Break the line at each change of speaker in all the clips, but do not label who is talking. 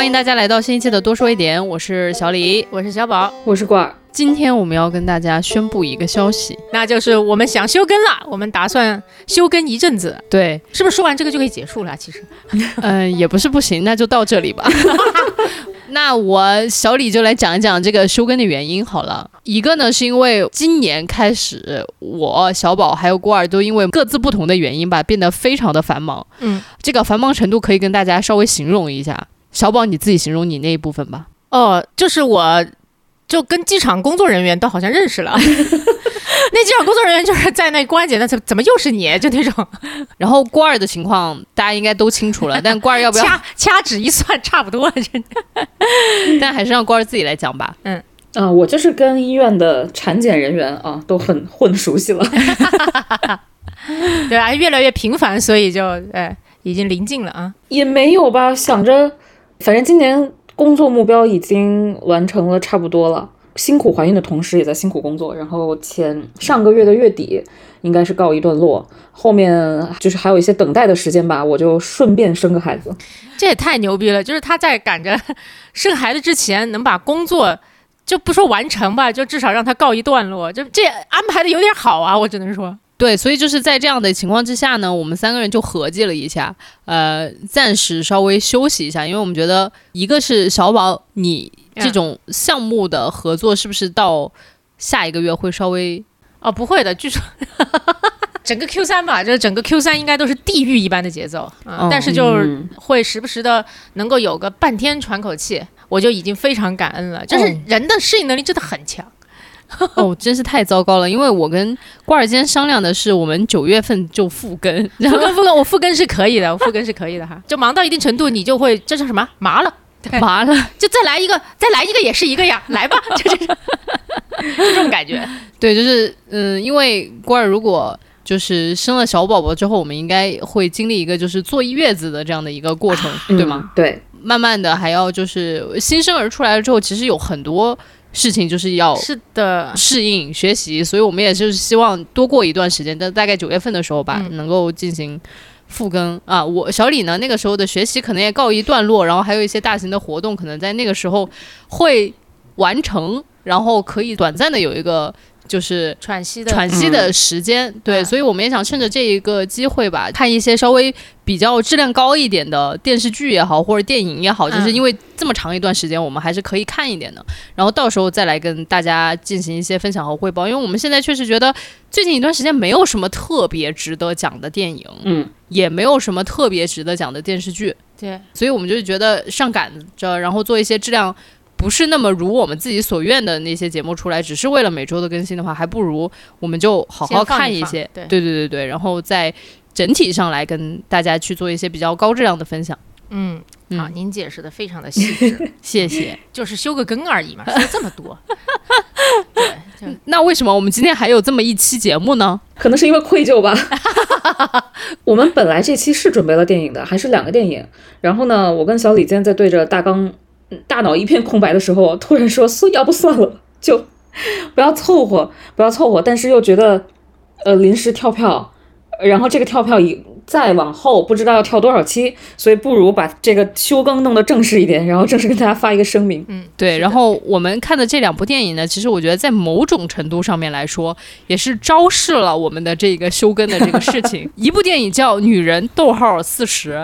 欢迎大家来到新一期的多说一点，我是小李，
我是小宝，
我是罐儿。
今天我们要跟大家宣布一个消息，
那就是我们想休更了，我们打算休更一阵子，
对，
是不是说完这个就可以结束了？其实，
嗯，也不是不行，那就到这里吧。那我小李就来讲一讲这个休更的原因好了。一个呢，是因为今年开始，我小宝还有郭儿都因为各自不同的原因吧，变得非常的繁忙。
嗯，
这个繁忙程度可以跟大家稍微形容一下。小宝，你自己形容你那一部分吧。
哦，就是我，就跟机场工作人员都好像认识了。那机场工作人员就是在那关节，那怎怎么又是你？就那种。
然后郭儿的情况大家应该都清楚了，但郭儿要不要
掐掐指一算，差不多。真的，
但还是让郭儿自己来讲吧。
嗯，
啊，我就是跟医院的产检人员啊都很混熟悉了。
对啊，越来越频繁，所以就哎，已经临近了啊。
也没有吧，想着，反正今年工作目标已经完成了差不多了。辛苦怀孕的同时，也在辛苦工作。然后前上个月的月底应该是告一段落，后面就是还有一些等待的时间吧，我就顺便生个孩子。
这也太牛逼了！就是他在赶着 生孩子之前，能把工作就不说完成吧，就至少让他告一段落，就这安排的有点好啊！我只能说，
对，所以就是在这样的情况之下呢，我们三个人就合计了一下，呃，暂时稍微休息一下，因为我们觉得一个是小宝你。这种项目的合作是不是到下一个月会稍微
哦？不会的，据说 整个 Q 三吧，就是整个 Q 三应该都是地狱一般的节奏啊，但是就是会时不时的能够有个半天喘口气，我就已经非常感恩了。就是人的适应能力真的很强
哦，真是太糟糕了。因为我跟瓜尔坚商量的是，我们九月份就复更，
然后复更，我复更是可以的，我复更是可以的哈。就忙到一定程度，你就会这叫什么麻了。
麻了，
就再来一个，再来一个也是一个呀，来吧，就这种，这种感觉。
对，就是嗯，因为郭儿如果就是生了小宝宝之后，我们应该会经历一个就是坐月子的这样的一个过程，对吗？
对，
慢慢的还要就是新生儿出来了之后，其实有很多事情就是要
是的
适应学习，所以我们也就是希望多过一段时间，但大概九月份的时候吧，能够进行。复更啊，我小李呢，那个时候的学习可能也告一段落，然后还有一些大型的活动，可能在那个时候会完成，然后可以短暂的有一个。就是
喘息的
喘息的时间，对，所以我们也想趁着这一个机会吧，看一些稍微比较质量高一点的电视剧也好，或者电影也好，就是因为这么长一段时间，我们还是可以看一点的。然后到时候再来跟大家进行一些分享和汇报，因为我们现在确实觉得最近一段时间没有什么特别值得讲的电影，
嗯，
也没有什么特别值得讲的电视剧，
对，
所以我们就觉得上赶着，然后做一些质量。不是那么如我们自己所愿的那些节目出来，只是为了每周的更新的话，还不如我们就好好看
一
些，
对
对对对对，然后在整体上来跟大家去做一些比较高质量的分享。
嗯，好，您解释的非常的细致，
谢谢。
就是修个更而已嘛，说这么多。对，
那为什么我们今天还有这么一期节目呢？
可能是因为愧疚吧。我们本来这期是准备了电影的，还是两个电影。然后呢，我跟小李今天在对着大纲。大脑一片空白的时候，突然说：“算要不算了，就 不要凑合，不要凑合。”但是又觉得，呃，临时跳票，然后这个跳票以再往后不知道要跳多少期，所以不如把这个休更弄得正式一点，然后正式跟大家发一个声明。
嗯，
对。然后我们看的这两部电影呢，其实我觉得在某种程度上面来说，也是昭示了我们的这个休更的这个事情。一部电影叫《女人逗号四十》。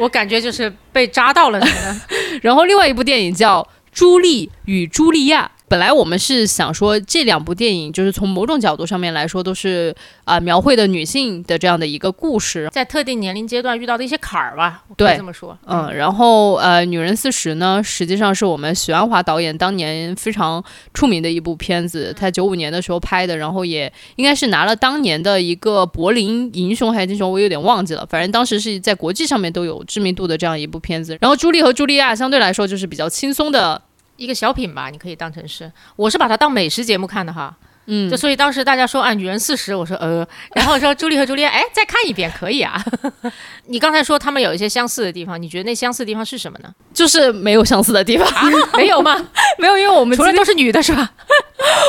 我感觉就是被扎到了，
然后另外一部电影叫《朱莉与茱莉亚》。本来我们是想说这两部电影，就是从某种角度上面来说，都是啊描绘的女性的这样的一个故事，
在特定年龄阶段遇到的一些坎儿吧，
对，
这么说。
嗯，然后呃，《女人四十》呢，实际上是我们许鞍华导演当年非常出名的一部片子，他九五年的时候拍的，然后也应该是拿了当年的一个柏林银熊还是金熊，我有点忘记了，反正当时是在国际上面都有知名度的这样一部片子。然后朱莉和茱莉亚相对来说就是比较轻松的。
一个小品吧，你可以当成是，我是把它当美食节目看的哈。嗯，就所以当时大家说啊，女人四十，我说呃，然后说朱莉和朱丽叶，哎，再看一遍可以啊。你刚才说他们有一些相似的地方，你觉得那相似的地方是什么呢？
就是没有相似的地方，
没有吗？
没有，因为我们
除了都是女的，是吧？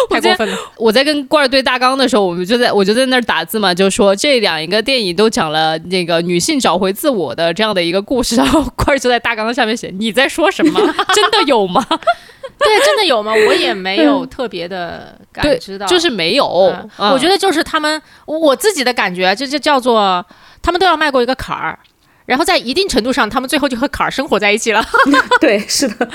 太过分了。
我在跟罐儿对大纲的时候，我们就在我就在那儿打字嘛，就说这两一个电影都讲了那个女性找回自我的这样的一个故事，然后罐儿就在大纲下面写你在说什么？真的有吗？
对，真的有吗？我也没有特别的感知到，
就是没有。
我觉得就是他们，我自己的感觉，这就叫做他们都要迈过一个坎儿，然后在一定程度上，他们最后就和坎儿生活在一起了。
对，是的，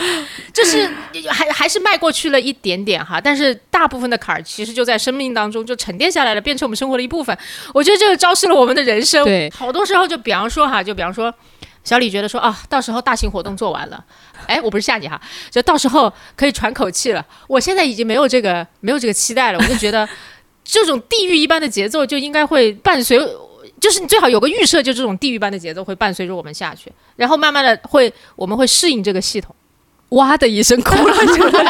就是还还是迈过去了一点点哈，但是大部分的坎儿其实就在生命当中就沉淀下来了，变成我们生活的一部分。我觉得这个昭示了我们的人生。
对，
好多时候就比方说哈，就比方说。小李觉得说啊，到时候大型活动做完了，哎，我不是吓你哈，就到时候可以喘口气了。我现在已经没有这个没有这个期待了，我就觉得 这种地狱一般的节奏就应该会伴随，就是你最好有个预设，就这种地狱般的节奏会伴随着我们下去，然后慢慢的会我们会适应这个系统。
哇的一声哭了出来。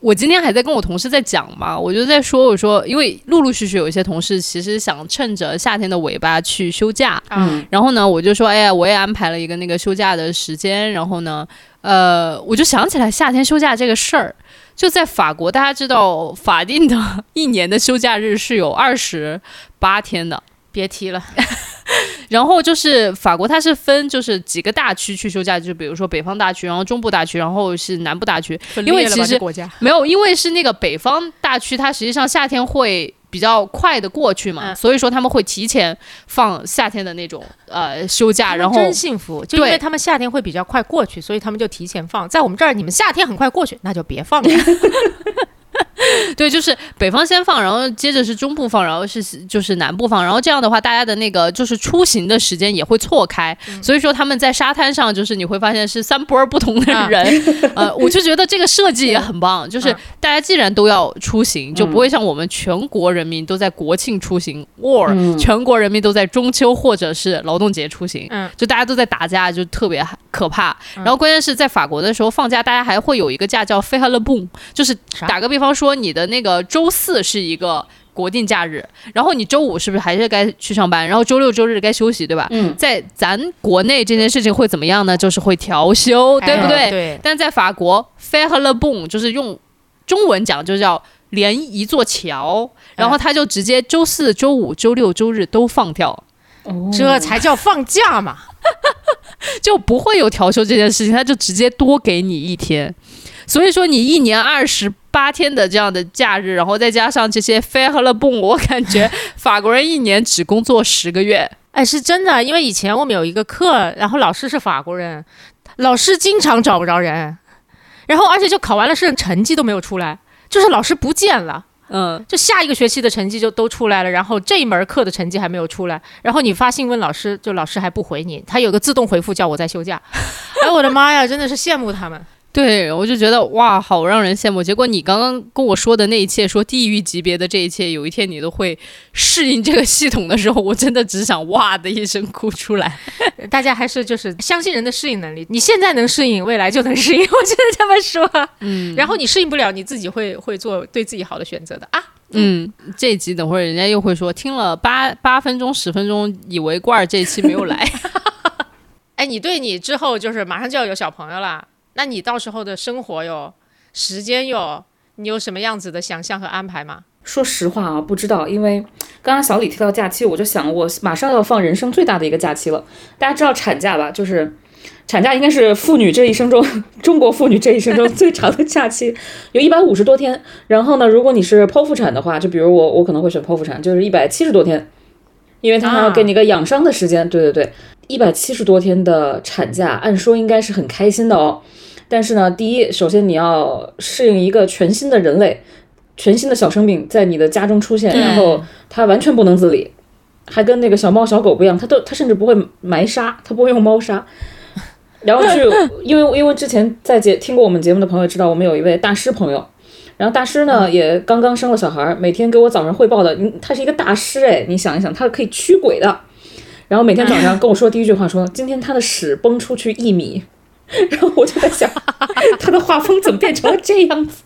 我今天还在跟我同事在讲嘛，我就在说，我说，因为陆陆续续有一些同事其实想趁着夏天的尾巴去休假，嗯，然后呢，我就说，哎呀，我也安排了一个那个休假的时间，然后呢，呃，我就想起来夏天休假这个事儿，就在法国，大家知道法定的 一年的休假日是有二十八天的。
别提了，
然后就是法国，它是分就是几个大区去休假，就比如说北方大区，然后中部大区，然后是南部大区。因为其实没有，因为是那个北方大区，它实际上夏天会比较快的过去嘛，所以说他们会提前放夏天的那种呃休假。然后
真幸福，就因为他们夏天会比较快过去，所以他们就提前放。在我们这儿，你们夏天很快过去，那就别放了。
对，就是北方先放，然后接着是中部放，然后是就是南部放，然后这样的话，大家的那个就是出行的时间也会错开，所以说他们在沙滩上，就是你会发现是三波不同的人，呃，我就觉得这个设计也很棒，就是大家既然都要出行，就不会像我们全国人民都在国庆出行，or 全国人民都在中秋或者是劳动节出行，嗯，就大家都在打架，就特别可怕。然后关键是在法国的时候放假，大家还会有一个假叫 f e h a l b o m 就是打个比方说。你的那个周四是一个国定假日，然后你周五是不是还是该去上班？然后周六周日该休息，对吧？嗯，在咱国内这件事情会怎么样呢？就是会调休，对不对？
对。
但在法国 f a i r le bon 就是用中文讲就叫连一座桥，然后他就直接周四周五周六周日都放掉，
这才叫放假嘛，
就不会有调休这件事情，他就直接多给你一天。所以说，你一年二十八天的这样的假日，然后再加上这些飞和了蹦，我感觉 法国人一年只工作十个月。
哎，是真的，因为以前我们有一个课，然后老师是法国人，老师经常找不着人，然后而且就考完了试，成绩都没有出来，就是老师不见了。嗯，就下一个学期的成绩就都出来了，然后这一门课的成绩还没有出来，然后你发信问老师，就老师还不回你，他有个自动回复叫我在休假。哎，我的妈呀，真的是羡慕他们。
对，我就觉得哇，好让人羡慕。结果你刚刚跟我说的那一切，说地狱级别的这一切，有一天你都会适应这个系统的时候，我真的只想哇的一声哭出来。
大家还是就是相信人的适应能力，你现在能适应，未来就能适应。我觉得这么说，嗯，然后你适应不了，你自己会会做对自己好的选择的啊。
嗯，这一集等会儿人家又会说，听了八八分钟十分钟，以为罐儿这一期没有来。
哎，你对你之后就是马上就要有小朋友了。那你到时候的生活哟时间哟你有什么样子的想象和安排吗？
说实话啊，不知道，因为刚刚小李提到假期，我就想我马上要放人生最大的一个假期了。大家知道产假吧？就是产假应该是妇女这一生中 中国妇女这一生中 最长的假期，有一百五十多天。然后呢，如果你是剖腹产的话，就比如我，我可能会选剖腹产，就是一百七十多天，因为他还要给你个养伤的时间。对对对，一百七十多天的产假，按说应该是很开心的哦。但是呢，第一，首先你要适应一个全新的人类，全新的小生命在你的家中出现，然后它完全不能自理，还跟那个小猫小狗不一样，它都它甚至不会埋沙，它不会用猫砂。然后是 因为因为之前在节听过我们节目的朋友知道，我们有一位大师朋友，然后大师呢也刚刚生了小孩，每天给我早上汇报的，他是一个大师哎，你想一想，他可以驱鬼的，然后每天早上跟我说第一句话说，今天他的屎崩出去一米。然后我就在想，他的画风怎么变成了这样子？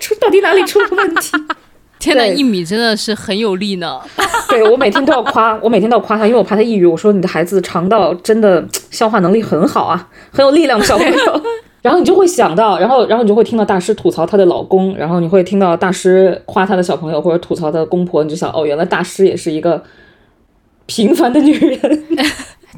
出到底哪里出了问题？
天呐，
对
一米真的是很有力呢。
对我每天都要夸，我每天都要夸他，因为我怕他抑郁。我说你的孩子肠道真的消化能力很好啊，很有力量的小朋友。然后你就会想到，然后然后你就会听到大师吐槽她的老公，然后你会听到大师夸她的小朋友或者吐槽她的公婆，你就想哦，原来大师也是一个平凡的女人。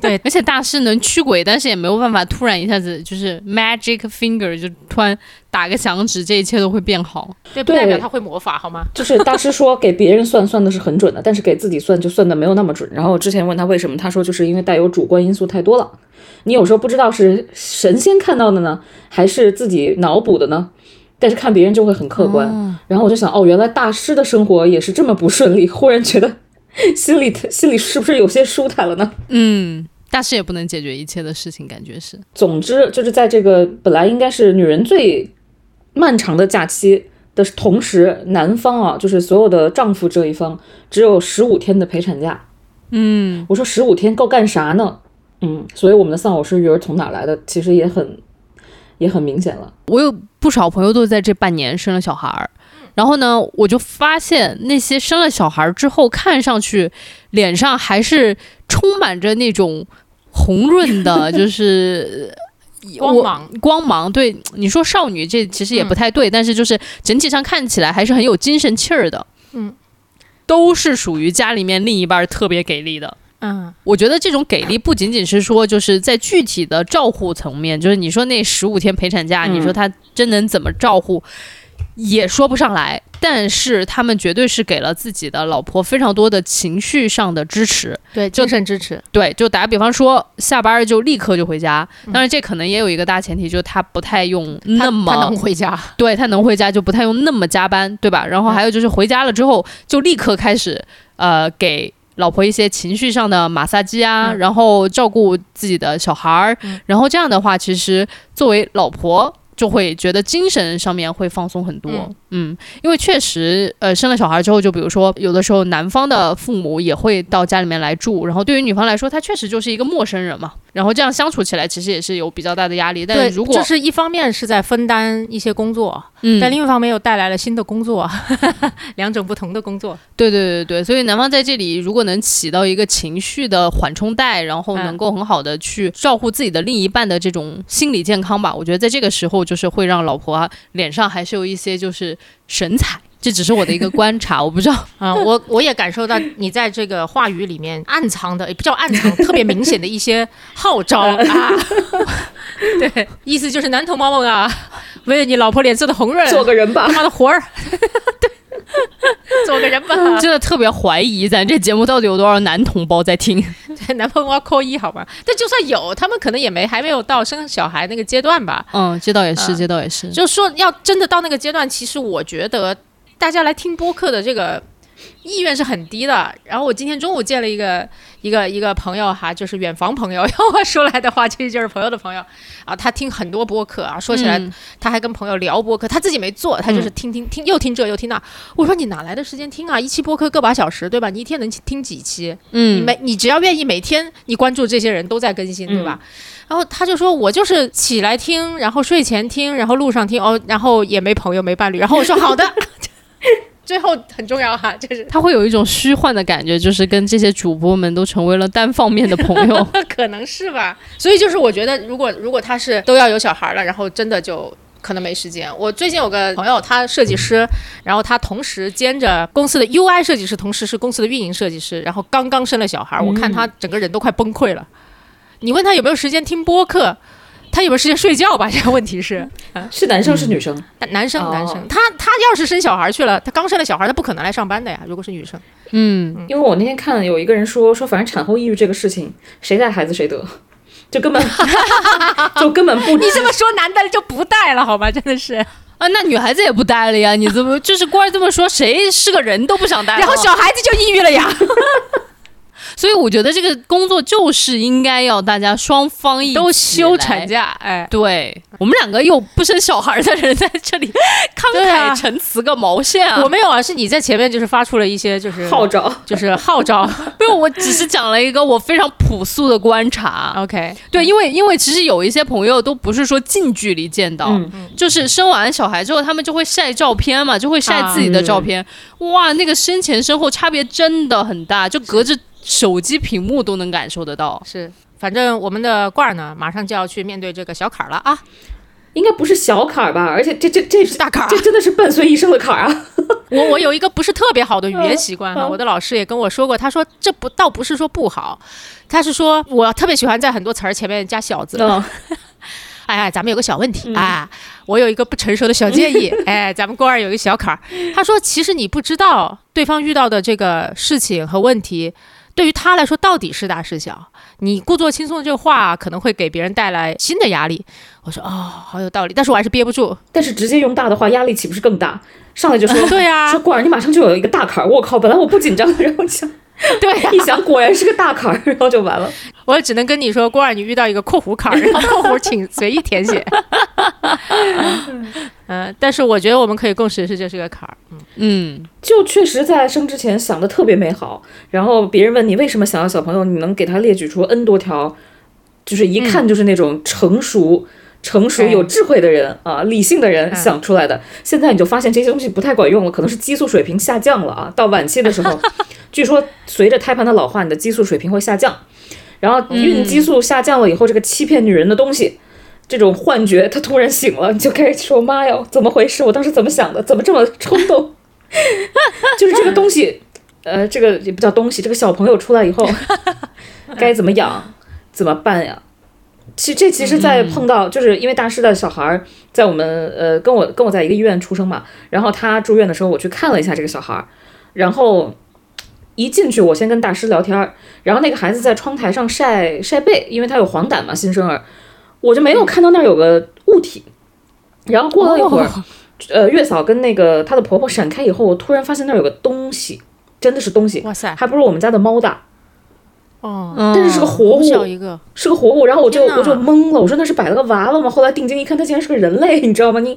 对，而且大师能驱鬼，但是也没有办法突然一下子就是 magic finger 就突然打个响指，这一切都会变好。
对，不代表他会魔法好吗？
就是大师说给别人算算的是很准的，但是给自己算就算的没有那么准。然后我之前问他为什么，他说就是因为带有主观因素太多了，你有时候不知道是神仙看到的呢，还是自己脑补的呢？但是看别人就会很客观。然后我就想，哦，原来大师的生活也是这么不顺利，忽然觉得 心里心里是不是有些舒坦了呢？
嗯，但是也不能解决一切的事情，感觉是。
总之，就是在这个本来应该是女人最漫长的假期的同时，男方啊，就是所有的丈夫这一方只有十五天的陪产假。
嗯，
我说十五天够干啥呢？嗯，所以我们的丧偶式育儿从哪来的，其实也很也很明显了。
我有不少朋友都在这半年生了小孩儿，然后呢，我就发现那些生了小孩儿之后，看上去脸上还是充满着那种红润的，就是。
光芒。
光芒，对你说少女这其实也不太对，但是就是整体上看起来还是很有精神气儿的，
嗯，
都是属于家里面另一半儿特别给力的。
嗯，
我觉得这种给力不仅仅是说就是在具体的照护层面，就是你说那十五天陪产假，
嗯。
你说他真能怎么照护，也说不上来。但是他们绝对是给了自己的老婆非常多的情绪上的支持。
对，精神支持。
对，就打个比方说，下班就立刻就回家。
嗯
当然，这可能也有一个大前提，就是他不太用那么
他能回家，
对他能回家就不太用那么加班，对吧？然后还有就是回家了之后就立刻开始呃给老婆一些情绪上的马杀鸡啊，
嗯
然后照顾自己的小孩儿，然后这样的话，其实作为老婆。就会觉得精神上面会放松很多，
嗯。
嗯因为确实，呃，生了小孩之后，就比如说，有的时候男方的父母也会到家里面来住，然后对于女方来说，她确实就是一个陌生人嘛，然后这样相处起来，其实也是有比较大的压力。但
对，
如果
就是一方面是在分担一些工作，
嗯，
但另一方面又带来了新的工作，两种不同的工作。
对对对对，所以男方在这里如果能起到一个情绪的缓冲带，然后
嗯。
能够很好的去照顾自己的另一半的这种心理健康吧，我觉得在这个时候就是会让老婆啊脸上还是有一些就是神采。这只是我的一个观察，我不知道。
啊、我我也感受到你在这个话语里面暗藏的，也不叫暗藏，特别明显的一些号召 啊。对，意思就是男同胞们啊，为了你老婆脸色的红润，
做个人吧
他，妈的活儿，对，做个人吧。
真的特别怀疑咱这节目到底有多少男同胞在听。
男朋友要扣一好吧？但就算有，他们可能也没还没有到生小孩那个阶段吧。
嗯，这倒也是，
嗯
这倒也是。
就说要真的到那个阶段，其实我觉得大家来听播客的这个意愿是很低的。然后我今天中午见了一个一个一个朋友哈，就是远房朋友，要我说来的话，其实就是朋友的朋友啊。他听很多播客啊，说起来、
嗯
他还跟朋友聊播客，他自己没做，他就是听听听，又听这又听那。我说你哪来的时间听啊？一期播客个把小时，对吧？你一天能听几期？你
嗯，
每你只要愿意每天你关注这些人都在更新，对吧？
嗯
然后他就说，我就是起来听，然后睡前听，然后路上听，哦，然后也没朋友没伴侣。然后我说好的，最后很重要哈，就是
他会有一种虚幻的感觉，就是跟这些主播们都成为了单方面的朋友。
可能是吧。所以就是我觉得，如果如果他是都要有小孩了，然后真的就。可能没时间。我最近有个朋友，他设计师，然后他同时兼着公司的 UI 设计师，同时是公司的运营设计师，然后刚刚生了小孩，我看他整个人都快崩溃了。你问他有没有时间听播客，他有没有时间睡觉吧？这个问题是，
是男生是女生？
男男生
哦
男生，他他要是生小孩去了，他刚生了小孩，他不可能来上班的呀。如果是女生，
嗯，
因为我那天看有一个人说说，反正产后抑郁这个事情，谁带孩子谁得，就根本 就根本不
你这么说，男的就不带了好吗？真的是。
啊，那女孩子也不带了呀？你怎么就是官儿这么说，谁是个人都不想带？
然后小孩子就抑郁了呀。
所以我觉得这个工作就是应该要大家双方一
都休产。假，哎，
对我们两个又不生小孩的人在这里 慷慨陈词个毛线啊！
我没有啊，是你在前面就是发出了一些就是
号召。
就是号召
没有，我只是讲了一个我非常朴素的观察。
，OK，
对，因为因为其实有一些朋友都不是说近距离见到，
嗯
就是生完小孩之后，他们就会晒照片嘛，就会晒自己的照片。哇，那个生前身后差别真的很大，就隔着手机屏幕都能感受得到。
是。反正我们的罐儿呢，马上就要去面对这个小坎儿了啊！
应该不是小坎儿吧？而且这这这
是大坎儿
这真的是伴随一生的坎儿啊！
我我有一个不是特别好的语言习惯哈，
嗯
我的老师也跟我说过，他说这不倒不是说不好，他是说我特别喜欢在很多词儿前面加小字。
嗯，
哎呀，咱们有个小问题啊，我有一个不成熟的小建议，哎，咱们郭二有一个小坎儿，他说其实你不知道对方遇到的这个事情和问题。对于他来说，到底是大是小？你故作轻松的这个话，可能会给别人带来新的压力。我说哦，好有道理，但是我还是憋不住。
但是直接用大的话，压力岂不是更大？上来就说
对啊
说过儿，你马上就有一个大坎儿。我靠，本来我不紧张，然后想
对呀、
一想，果然是个大坎儿，然后就完了。
我只能跟你说，郭二，你遇到一个括弧坎儿，然后括弧请随意填写。嗯、但是我觉得我们可以共识是这是个坎儿。嗯，
嗯，
就确实在生之前想的特别美好，然后别人问你为什么想要小朋友，你能给他列举出 N 多条，就是一看就是那种成熟、成熟
哎
有智慧的人啊，理性的人
嗯
想出来的。现在你就发现这些东西不太管用了，可能是激素水平下降了啊。到晚期的时候，据说随着胎盘的老化，你的激素水平会下降，然后孕激素下降了以后，这个欺骗女人的东西。这种幻觉，他突然醒了，你就开始说：“妈呀，怎么回事？我当时怎么想的？怎么这么冲动？” 就是这个东西，呃，这个也不叫东西，这个小朋友出来以后 该怎么养，怎么办呀？其这其实，在碰到就是因为大师的小孩儿在我们呃跟我跟我在一个医院出生嘛，然后他住院的时候，我去看了一下这个小孩儿，然后一进去我先跟大师聊天儿，然后那个孩子在窗台上晒晒背，因为他有黄疸嘛，新生儿，我就没有看到那儿有个物体，然后过了一会儿。呃，月嫂跟那个她的婆婆闪开以后，我突然发现那儿有个东西，真的是东西，
哇塞，
还不如我们家的猫大，
哦，
嗯
但是是个活物，
小一个，
是个活物。然后我就我就懵了，我说那是摆了个娃娃吗？后来定睛一看，它竟然是个人类，你知道吗？你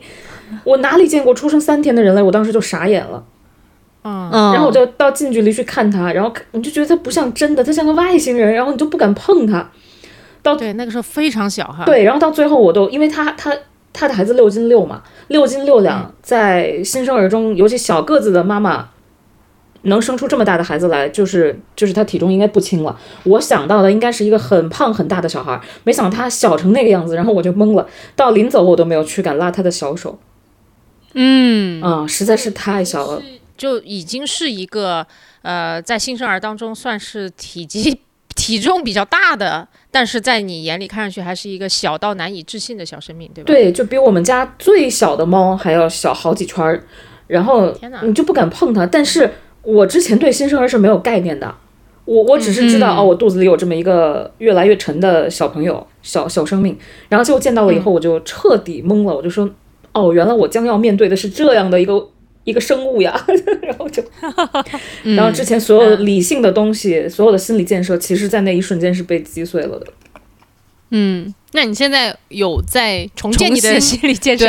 我哪里见过出生三天的人类？我当时就傻眼了。
嗯，
嗯，
然后我就到近距离去看它，然后你就觉得它不像真的，它像个外星人，然后你就不敢碰它。
对，那个时候非常小哈。，
对，然后到最后我都，因为他他他的孩子六斤六嘛，六斤六两，在新生儿中，尤其小个子的妈妈，能生出这么大的孩子来，就是就是他体重应该不轻了。我想到的应该是一个很胖很大的小孩，没想到他小成那个样子，然后我就懵了。到临走我都没有去敢拉他的小手，
嗯，
啊、实在是太小了。
就已经是一个呃，在新生儿当中算是体积体重比较大的，但是在你眼里看上去还是一个小到难以置信的小生命，对吧？
对，就比我们家最小的猫还要小好几圈儿，然后
天哪
你就不敢碰它。但是我之前对新生儿是没有概念的，我我只是知道、
嗯
哦，我肚子里有这么一个越来越沉的小朋友，小小生命。然后结果见到了以后，我就彻底懵了，我就说，哦，原来我将要面对的是这样的一个一个生物呀。然后就，
嗯
然后之前所有理性的东西，所有的心理建设，其实在那一瞬间是被击碎了的。
嗯，那你现在有在
重建你的心理建设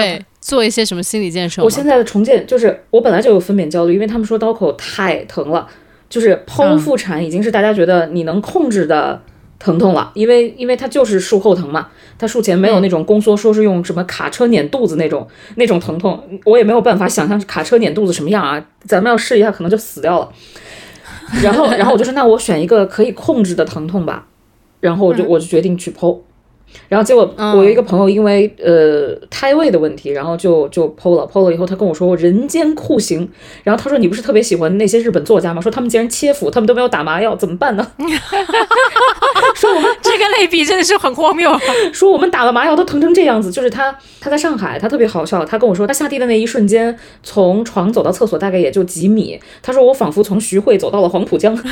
做一些什么心理建设？
我现在的重建就是我本来就有分娩焦虑，因为他们说刀口太疼了，就是剖腹产已经是大家觉得你能控制的疼痛了，因为因为它就是术后疼嘛，它术前没有那种宫缩说是用什么卡车碾肚子那种那种疼痛，我也没有办法想象卡车碾肚子什么样啊，咱们要试一下可能就死掉了。然后然后我就说那我选一个可以控制的疼痛吧，然后我就我就决定去剖。然后结果我有一个朋友因为、呃胎位的问题，然后就就剖了，剖了以后他跟我说人间酷刑，然后他说你不是特别喜欢那些日本作家吗？说他们竟然切腹，他们都没有打麻药，怎么办呢？说我们
这个类比真的是很荒谬。
说我们打了麻药都疼成这样子，就是他他在上海，他特别好笑，他跟我说他下地的那一瞬间，从床走到厕所大概也就几米，他说我仿佛从徐汇走到了黄浦江。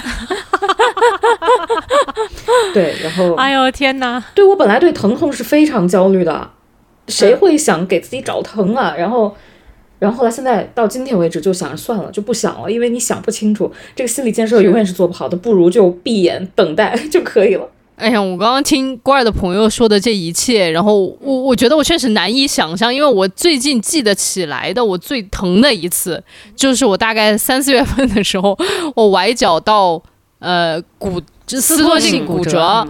对，然后
哎呦天哪！
对我本来对疼痛是非常焦虑的，谁会想给自己找疼啊？然后，然后后来现在到今天为止就想着算了，就不想了，因为你想不清楚，这个心理建设永远是做不好的，不如就闭眼等待 就可以了。
哎呀，我刚刚听郭二的朋友说的这一切，然后我我觉得我确实难以想象，因为我最近记得起来的我最疼的一次，就是我大概三四月份的时候，我崴脚到呃骨撕脱性骨折，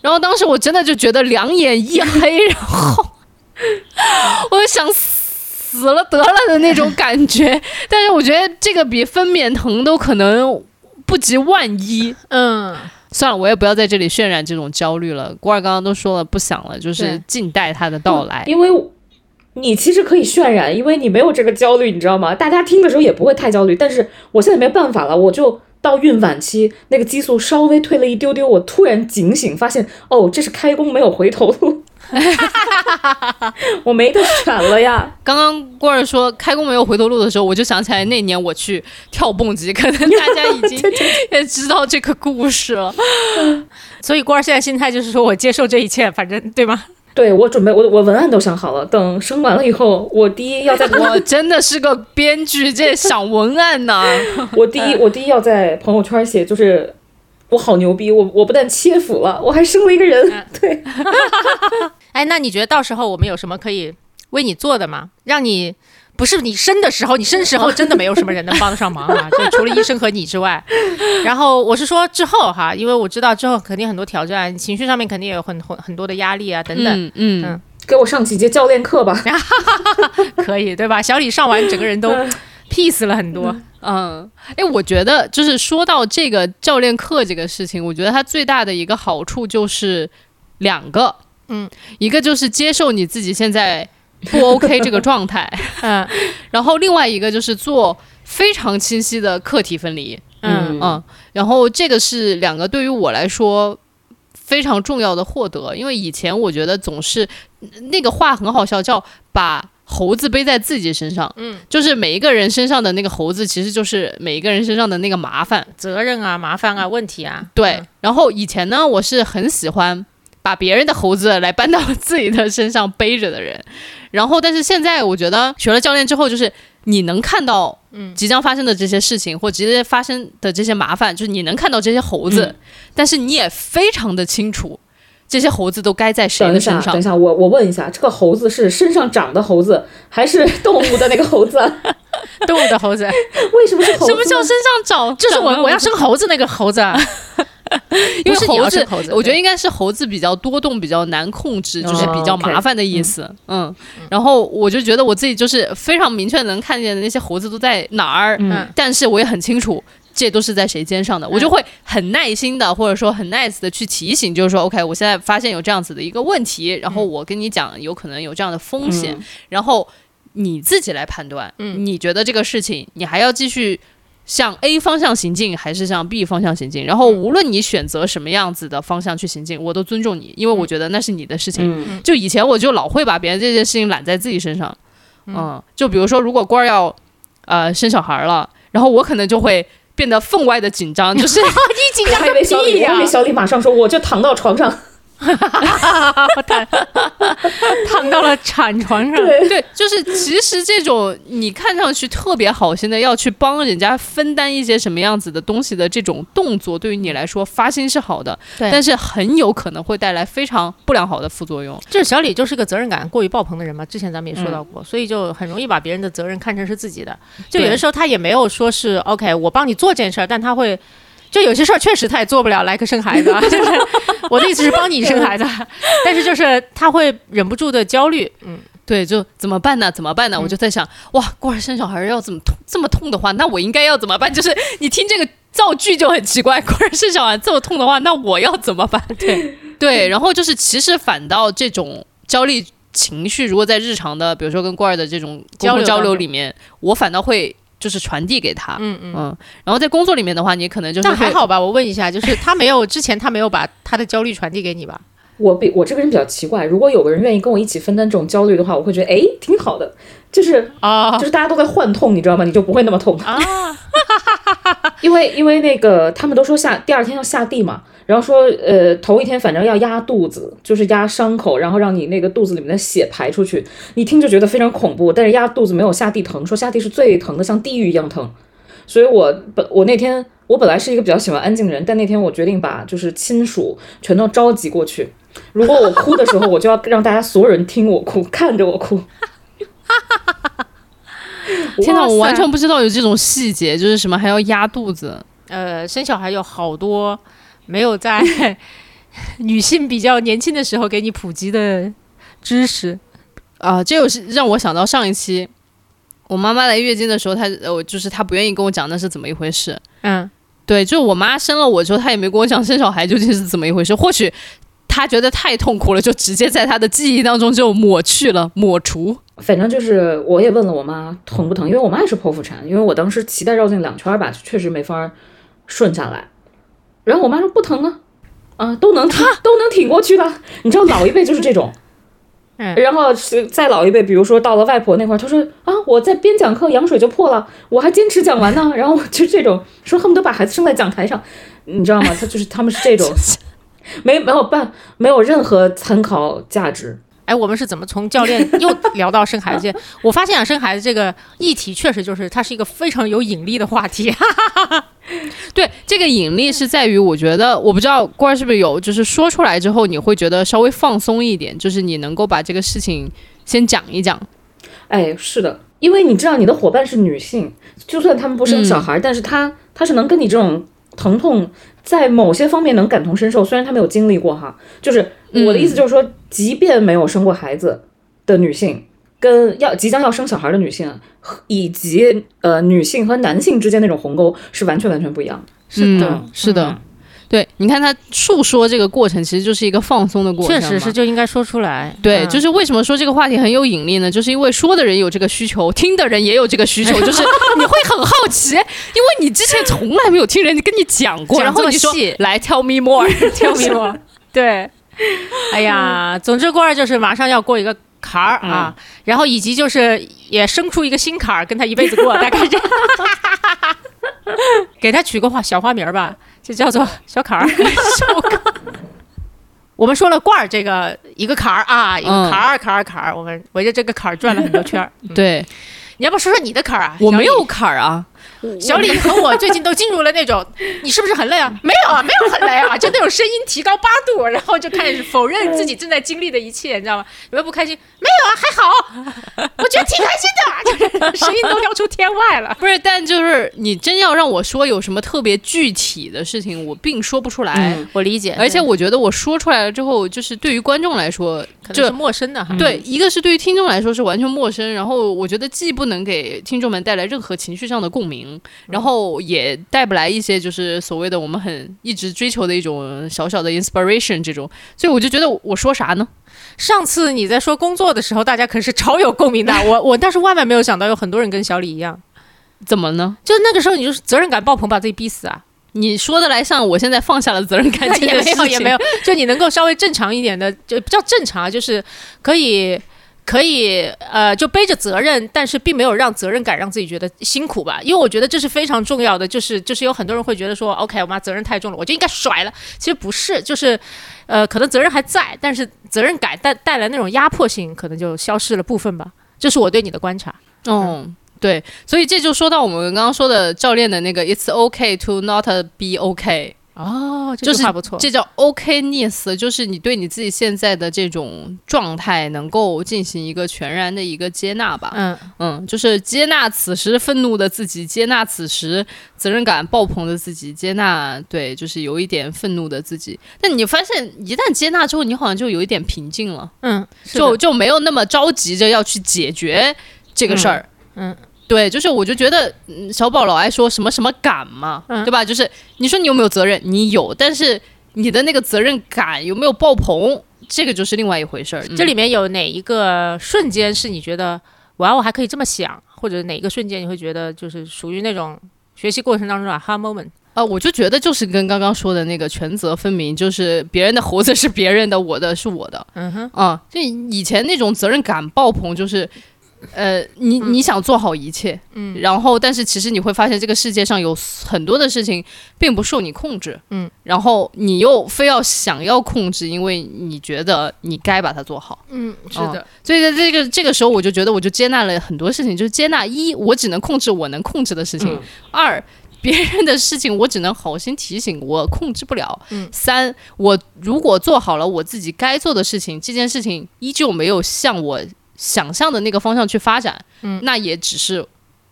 然后当时我真的就觉得两眼一黑，然后我就想死了得了的那种感觉，但是我觉得这个比分娩疼都可能不及万一，嗯。算了，我也不要在这里渲染这种焦虑了。郭二刚刚都说了不想了，就是静待他的到来。
因为你其实可以渲染，因为你没有这个焦虑，你知道吗？大家听的时候也不会太焦虑。但是我现在没办法了，我就到孕晚期，那个激素稍微退了一丢丢，我突然警醒，发现哦，这是开弓没有回头路。我没得选了呀！
刚刚郭儿说开工没有回头路的时候，我就想起来那年我去跳蹦极，可能大家已经 也知道这个故事了。
所以郭儿现在心态就是说我接受这一切，反正对吗？
对我准备我我文案都想好了，等生完了以后，我第一要在
我真的是个编剧，这想文案呢。
我第一我第一要在朋友圈写就是。我好牛逼！我我不但切腹了，我还生了一个人。对，
哎，那你觉得到时候我们有什么可以为你做的吗？让你不是你生的时候，你生时候真的没有什么人能帮得上忙啊，就除了医生和你之外。然后我是说之后哈，因为我知道之后肯定很多挑战，情绪上面肯定也有很很很多的压力啊等等。
嗯嗯，
给我上几节教练课吧，
可以对吧？小李上完整个人都 peace 了很多。
嗯，哎，我觉得就是说到这个教练课这个事情，我觉得它最大的一个好处就是两个，嗯，一个就是接受你自己现在不 OK 这个状态，嗯，然后另外一个就是做非常清晰的课题分离，嗯。嗯，然后这个是两个对于我来说非常重要的获得，因为以前我觉得总是那个话很好笑，叫把。猴子背在自己身上，嗯，就是每一个人身上的那个猴子，其实就是每一个人身上的那个麻烦、
责任啊、麻烦啊、问题啊。
对。然后以前呢，我是很喜欢把别人的猴子来搬到自己的身上背着的人。然后，但是现在我觉得学了教练之后，就是你能看到，嗯，即将发生的这些事情或直接发生的这些麻烦，就是你能看到这些猴子，但是你也非常的清楚。这些猴子都该在谁的身上？
等一下，我我问一下，这个猴子是身上长的猴子，还是动物的那个猴子？
动物的猴子？
为什么是猴子？
什么叫身上长？
就是我我要生猴子那个猴子。
因为猴子，我觉得应该是猴子比较多动，比较难控制，就是比较麻烦的意思。嗯，然后我就觉得我自己就是非常明确能看见的那些猴子都在哪儿，嗯，但是我也很清楚。这都是在谁肩上的，我就会很耐心的，或者说很 nice 的去提醒，就是说，OK，我现在发现有这样子的一个问题，然后我跟你讲，有可能有这样的风险，然后你自己来判断，嗯，你觉得这个事情，你还要继续向 A 方向行进，还是向 B 方向行进？然后无论你选择什么样子的方向去行进，我都尊重你，因为我觉得那是你的事情。就以前我就老会把别人这件事情揽在自己身上，嗯，就比如说如果官儿要呃生小孩了，然后我可能就会。变得分外的紧张，就是
一紧张个屁
呀！小李马上说：“我就躺到床上。”哈哈
哈哈哈！躺躺到了产床上，
对，就是其实这种你看上去特别好心的要去帮人家分担一些什么样子的东西的这种动作，对于你来说发心是好的，但是很有可能会带来非常不良好的副作用。
就是小李就是个责任感过于爆棚的人嘛，之前咱们也说到过，所以就很容易把别人的责任看成是自己的。就有的时候他也没有说是 OK，我帮你做这件事儿，但他会。就有些事儿确实他也做不了，来个生孩子，就是我的意思是帮你生孩子，但是就是他会忍不住的焦虑，
嗯，对，就怎么办呢？怎么办呢？我就在想，哇，过儿生小孩要怎么痛，这么痛的话，那我应该要怎么办？就是你听这个造句就很奇怪，过儿生小孩这么痛的话，那我要怎么办？对对，然后就是其实反倒这种焦虑情绪，如果在日常的，比如说跟过儿的这种交流交流里面，我反倒会。就是传递给他，嗯嗯，然后在工作里面的话，你可能就是
但还好吧？我问一下，就是他没有之前他没有把他的焦虑传递给你吧？
我比我这个人比较奇怪，如果有个人愿意跟我一起分担这种焦虑的话，我会觉得哎挺好的，就是
啊
就是大家都在幻痛，你知道吗？你就不会那么痛
啊，
因为因为那个他们都说下第二天要下地嘛，然后说呃头一天反正要压肚子，就是压伤口，然后让你那个肚子里面的血排出去，你听就觉得非常恐怖，但是压肚子没有下地疼，说下地是最疼的，像地狱一样疼，所以我本我那天我本来是一个比较喜欢安静的人，但那天我决定把就是亲属全都召集过去。如果我哭的时候，我就要让大家所有人听我哭，看着我哭。
天哪，我完全不知道有这种细节，就是什么还要压肚子。
呃，生小孩有好多没有在 女性比较年轻的时候给你普及的知识。
啊，这又是让我想到上一期我妈妈来月经的时候，她呃，我就是她不愿意跟我讲那是怎么一回事。
嗯，
对，就是我妈生了我之后，她也没跟我讲生小孩究竟是怎么一回事。或许她觉得太痛苦了，就直接在他的记忆当中就抹去了、抹除。
反正就是，我也问了我妈疼不疼，因为我妈也是剖腹产，因为我当时脐带绕颈两圈儿吧，确实没法儿顺下来。然后我妈说不疼啊，啊都能挺都能挺过去的。你知道老一辈就是这种，
嗯
然后是再老一辈，比如说到了外婆那块儿，她说啊我在边讲课羊水就破了，我还坚持讲完呢。然后就这种说恨不得把孩子生在讲台上，你知道吗？他就是他们是这种 没没有办没有任何参考价值。
哎，我们是怎么从教练又聊到生孩子？我发现啊，生孩子这个议题确实就是它是一个非常有引力的话题。
对，这个引力是在于，我觉得我不知道官儿是不是有，就是说出来之后你会觉得稍微放松一点，就是你能够把这个事情先讲一讲。
哎，是的，因为你知道你的伙伴是女性，就算他们不生小孩，但是她她是能跟你这种疼痛在某些方面能感同身受，虽然她没有经历过哈。就是我的意思就是说，即便没有生过孩子的女性，跟要即将要生小孩的女性，和以及呃女性和男性之间那种鸿沟是完全完全不一样的。
是的，
嗯是的
嗯
对，你看他述说这个过程，其实就是一个放松的过程。
确实是就应该说出来。
对，
嗯
就是为什么说这个话题很有引力呢？就是因为说的人有这个需求，听的人也有这个需求，就是你会很好奇，因为你之前从来没有听人跟你讲过，然后你说
细
来 tell me
more，tell me more，？对，哎呀，总之过二就是马上要过一个坎儿啊，然后以及就是也生出一个新坎儿，跟他一辈子过，大概这样。给他取个花小花名儿吧，就叫做 小坎儿。小坎儿我们说了罐儿这个一个坎儿啊，一个
嗯
坎儿坎儿坎儿，我们围着这个坎儿转了很多圈儿。
对
你要不说说你的坎儿啊？
我没有坎儿啊，
小李和我最近都进入了那种，你是不是很累啊？没有啊，没有很累啊，就那种声音提高八度，然后就开始否认自己正在经历的一切，你知道吗？有没有不开心？没有啊，还好，我觉得挺开心的，就是 声音都飙出天外了。
不是，但就是你真要让我说有什么特别具体的事情，我并说不出来。
嗯
我理解，
而且我觉得我说出来了之后，就是对于观众来说，
可能
就是
陌生的哈。
对，一个是对于听众来说是完全陌生，然后我觉得既不能给听众们带来任何情绪上的共鸣，然后也带不来一些就是所谓的我们很一直追求的一种小小的 inspiration 这种，所以我就觉得我说啥呢？
上次你在说工作的时候，大家可是超有共鸣的。我我但是万万没有想到有很多人跟小李一样，
怎么呢？
就那个时候你就是责任感爆棚，把自己逼死啊。
你说的来像我现在放下了责任感 这
也没有也没有，就你能够稍微正常一点的，就比较正常啊，就是可以可以呃，就背着责任，但是并没有让责任感让自己觉得辛苦吧，因为我觉得这是非常重要的，就是就是有很多人会觉得说，OK，我妈责任太重了，我就应该甩了，其实不是，就是呃，可能责任还在，但是责任感带带来那种压迫性可能就消失了部分吧，这是我对你的观察。
嗯，对，所以这就说到我们刚刚说的教练的那个 "It's okay to not be okay"，
哦，这
就是
句话不错，
这叫 okayness，就是你对你自己现在的这种状态能够进行一个全然的一个接纳吧。
嗯，
嗯，就是接纳此时愤怒的自己，接纳此时责任感爆棚的自己，接纳对，就是有一点愤怒的自己。但你发现一旦接纳之后，你好像就有一点平静了，
嗯，
就就没有那么着急着要去解决这个事儿。
嗯嗯
对，就是我就觉得，嗯小宝老爱说什么什么感嘛，
嗯
对吧？就是你说你有没有责任，你有，但是你的那个责任感有没有爆棚，这个就是另外一回事儿。嗯
这里面有哪一个瞬间是你觉得哇，我还可以这么想，或者哪一个瞬间你会觉得就是属于那种学习过程当中的 aha moment？
啊，我就觉得就是跟刚刚说的那个权责分明，就是别人的猴子是别人的，我的是我的。
嗯哼，
啊，就以前那种责任感爆棚，就是，呃，你你想做好一切，嗯，然后但是其实你会发现这个世界上有很多的事情并不受你控制，
嗯，
然后你又非要想要控制，因为你觉得你该把它做好，
嗯，是
哦
的，
所以在这个这个时候，我就觉得我就接纳了很多事情，就是接纳一我只能控制我能控制的事情，
嗯。
二别人的事情我只能好心提醒，我控制不了。
嗯。
三我如果做好了我自己该做的事情，这件事情依旧没有向我想象的那个方向去发展，
嗯
那也只是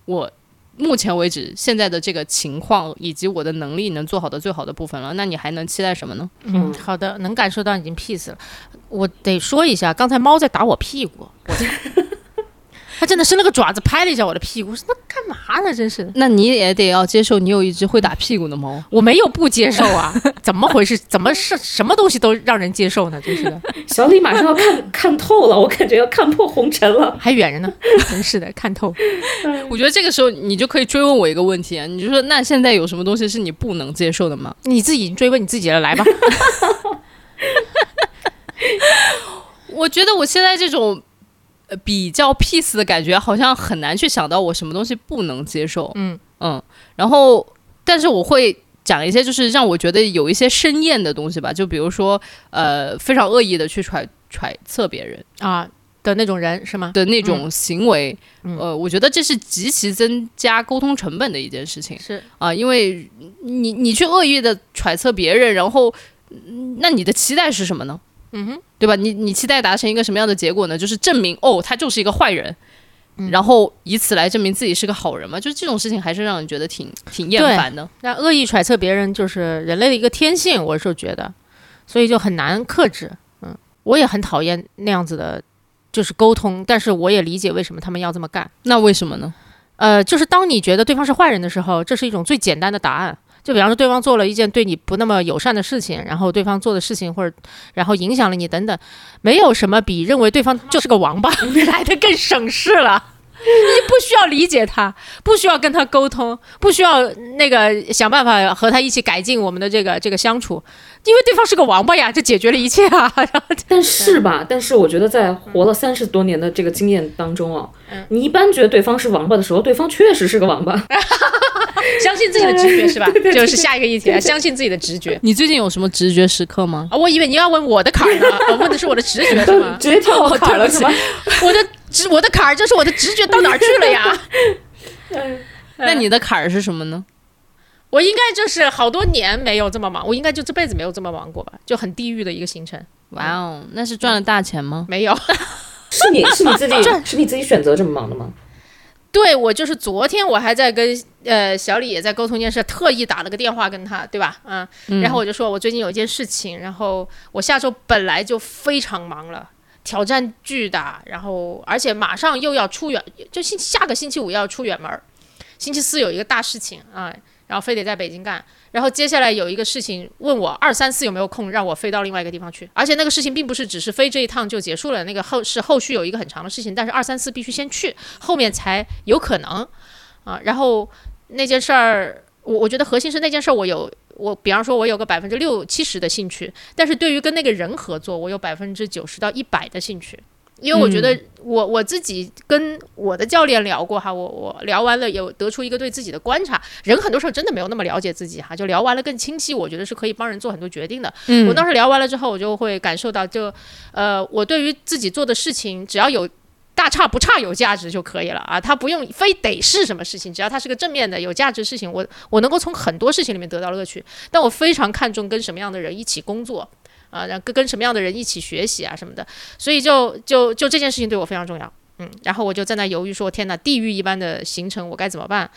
我。目前为止，现在的这个情况以及我的能力能做好的最好的部分了，那你还能期待什么呢？
嗯，好的，能感受到已经 peace 了。我得说一下，刚才猫在打我屁股，我它真的伸了个爪子拍了一下我的屁股，我说那干嘛呢？真是的，
那你也得要接受，你有一只会打屁股的猫。
我没有不接受啊，怎么回事？怎么是什么东西都让人接受呢？真是的，
小李马上要看看透了，我感觉要看破红尘了。
还远着呢，真是的，看透。
我觉得这个时候你就可以追问我一个问题啊，你就说那现在有什么东西是你不能接受的吗？
你自己追问你自己了，来吧。
我觉得我现在这种呃比较 peace 的感觉，好像很难去想到我什么东西不能接受。
嗯
嗯，然后但是我会讲一些就是让我觉得有一些生厌的东西吧，就比如说呃非常恶意的去揣揣测别人
啊的那种人是吗？
的那种行为，
嗯
呃，我觉得这是极其增加沟通成本的一件事情。
是
啊，因为你你去恶意的揣测别人，然后嗯那你的期待是什么呢？
嗯哼，
对吧？你你期待达成一个什么样的结果呢？就是证明哦，他就是一个坏人，
嗯
然后以此来证明自己是个好人嘛？就是这种事情还是让人觉得挺挺厌烦的。
那恶意揣测别人就是人类的一个天性，我是觉得，所以就很难克制。嗯，我也很讨厌那样子的，就是沟通，但是我也理解为什么他们要这么干。
那为什么呢？
呃，就是当你觉得对方是坏人的时候，这是一种最简单的答案。就比方说，对方做了一件对你不那么友善的事情，然后对方做的事情或者然后影响了你等等，没有什么比认为对方就是个王八 来的更省事了。你不需要理解他，不需要跟他沟通，不需要那个想办法和他一起改进我们的这个这个相处，因为对方是个王八呀，就解决了一切啊。然 后
但是吧，但是我觉得在活了三十多年的这个经验当中啊，
嗯
你一般觉得对方是王八的时候，对方确实是个王八。
相信自己的直觉是吧？就是下一个议题啊，相信自己的直觉。
你最近有什么直觉时刻吗？
啊，我以为你要问我的坎儿呢，我问的是我的直觉是吗？
直接跳到坎儿了是吗？
我的直我的坎儿就是我的直觉到哪儿去了呀？
那你的坎儿是什么呢？
我应该就是好多年没有这么忙，我应该就这辈子没有这么忙过吧，就很地狱的一个行程。
哇哦，那是赚了大钱吗？
没有，
是你是你自己是你自己选择这么忙的吗？
对我就是昨天我还在跟呃小李也在沟通一件事，特意打了个电话跟他，对吧？嗯，然后我就说我最近有一件事情，然后我下周本来就非常忙了。挑战巨大，然后而且马上又要出远，就星下个星期五要出远门儿，星期四有一个大事情啊，然后非得在北京干，然后接下来有一个事情问我二三四有没有空让我飞到另外一个地方去，而且那个事情并不是只是飞这一趟就结束了，那个后是后续有一个很长的事情，但是二三四必须先去，后面才有可能啊。然后那件事儿，我我觉得核心是那件事儿，我有我比方说我有个百分之六七十的兴趣，但是对于跟那个人合作，我有百分之九十到一百的兴趣。因为我觉得我我自己跟我的教练聊过哈，我我聊完了有得出一个对自己的观察，人很多时候真的没有那么了解自己哈，就聊完了更清晰，我觉得是可以帮人做很多决定的。
嗯
我当时聊完了之后，我就会感受到就，呃，我对于自己做的事情，只要有大差不差有价值就可以了啊，它不用非得是什么事情，只要它是个正面的有价值的事情，我我能够从很多事情里面得到乐趣。但我非常看重跟什么样的人一起工作。啊，然跟跟什么样的人一起学习啊什么的，所以就就就这件事情对我非常重要，嗯，然后我就在那犹豫说，天哪，地狱一般的行程我该怎么办？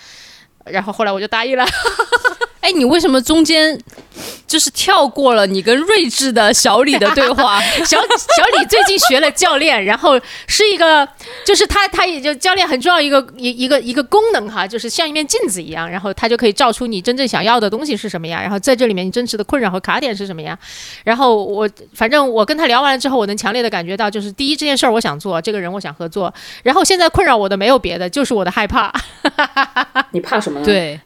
然后后来我就答应了，
哎，你为什么中间就是跳过了你跟睿智的小李的对话？
小小李最近学了教练，然后是一个，就是他他也就教练很重要一个一一个一个功能哈，就是像一面镜子一样，然后他就可以照出你真正想要的东西是什么呀，然后在这里面你真实的困扰和卡点是什么呀。然后我反正我跟他聊完了之后，我能强烈的感觉到，就是第一这件事儿我想做，这个人我想合作，然后现在困扰我的没有别的，就是我的害怕。
你怕什么呢？，
对，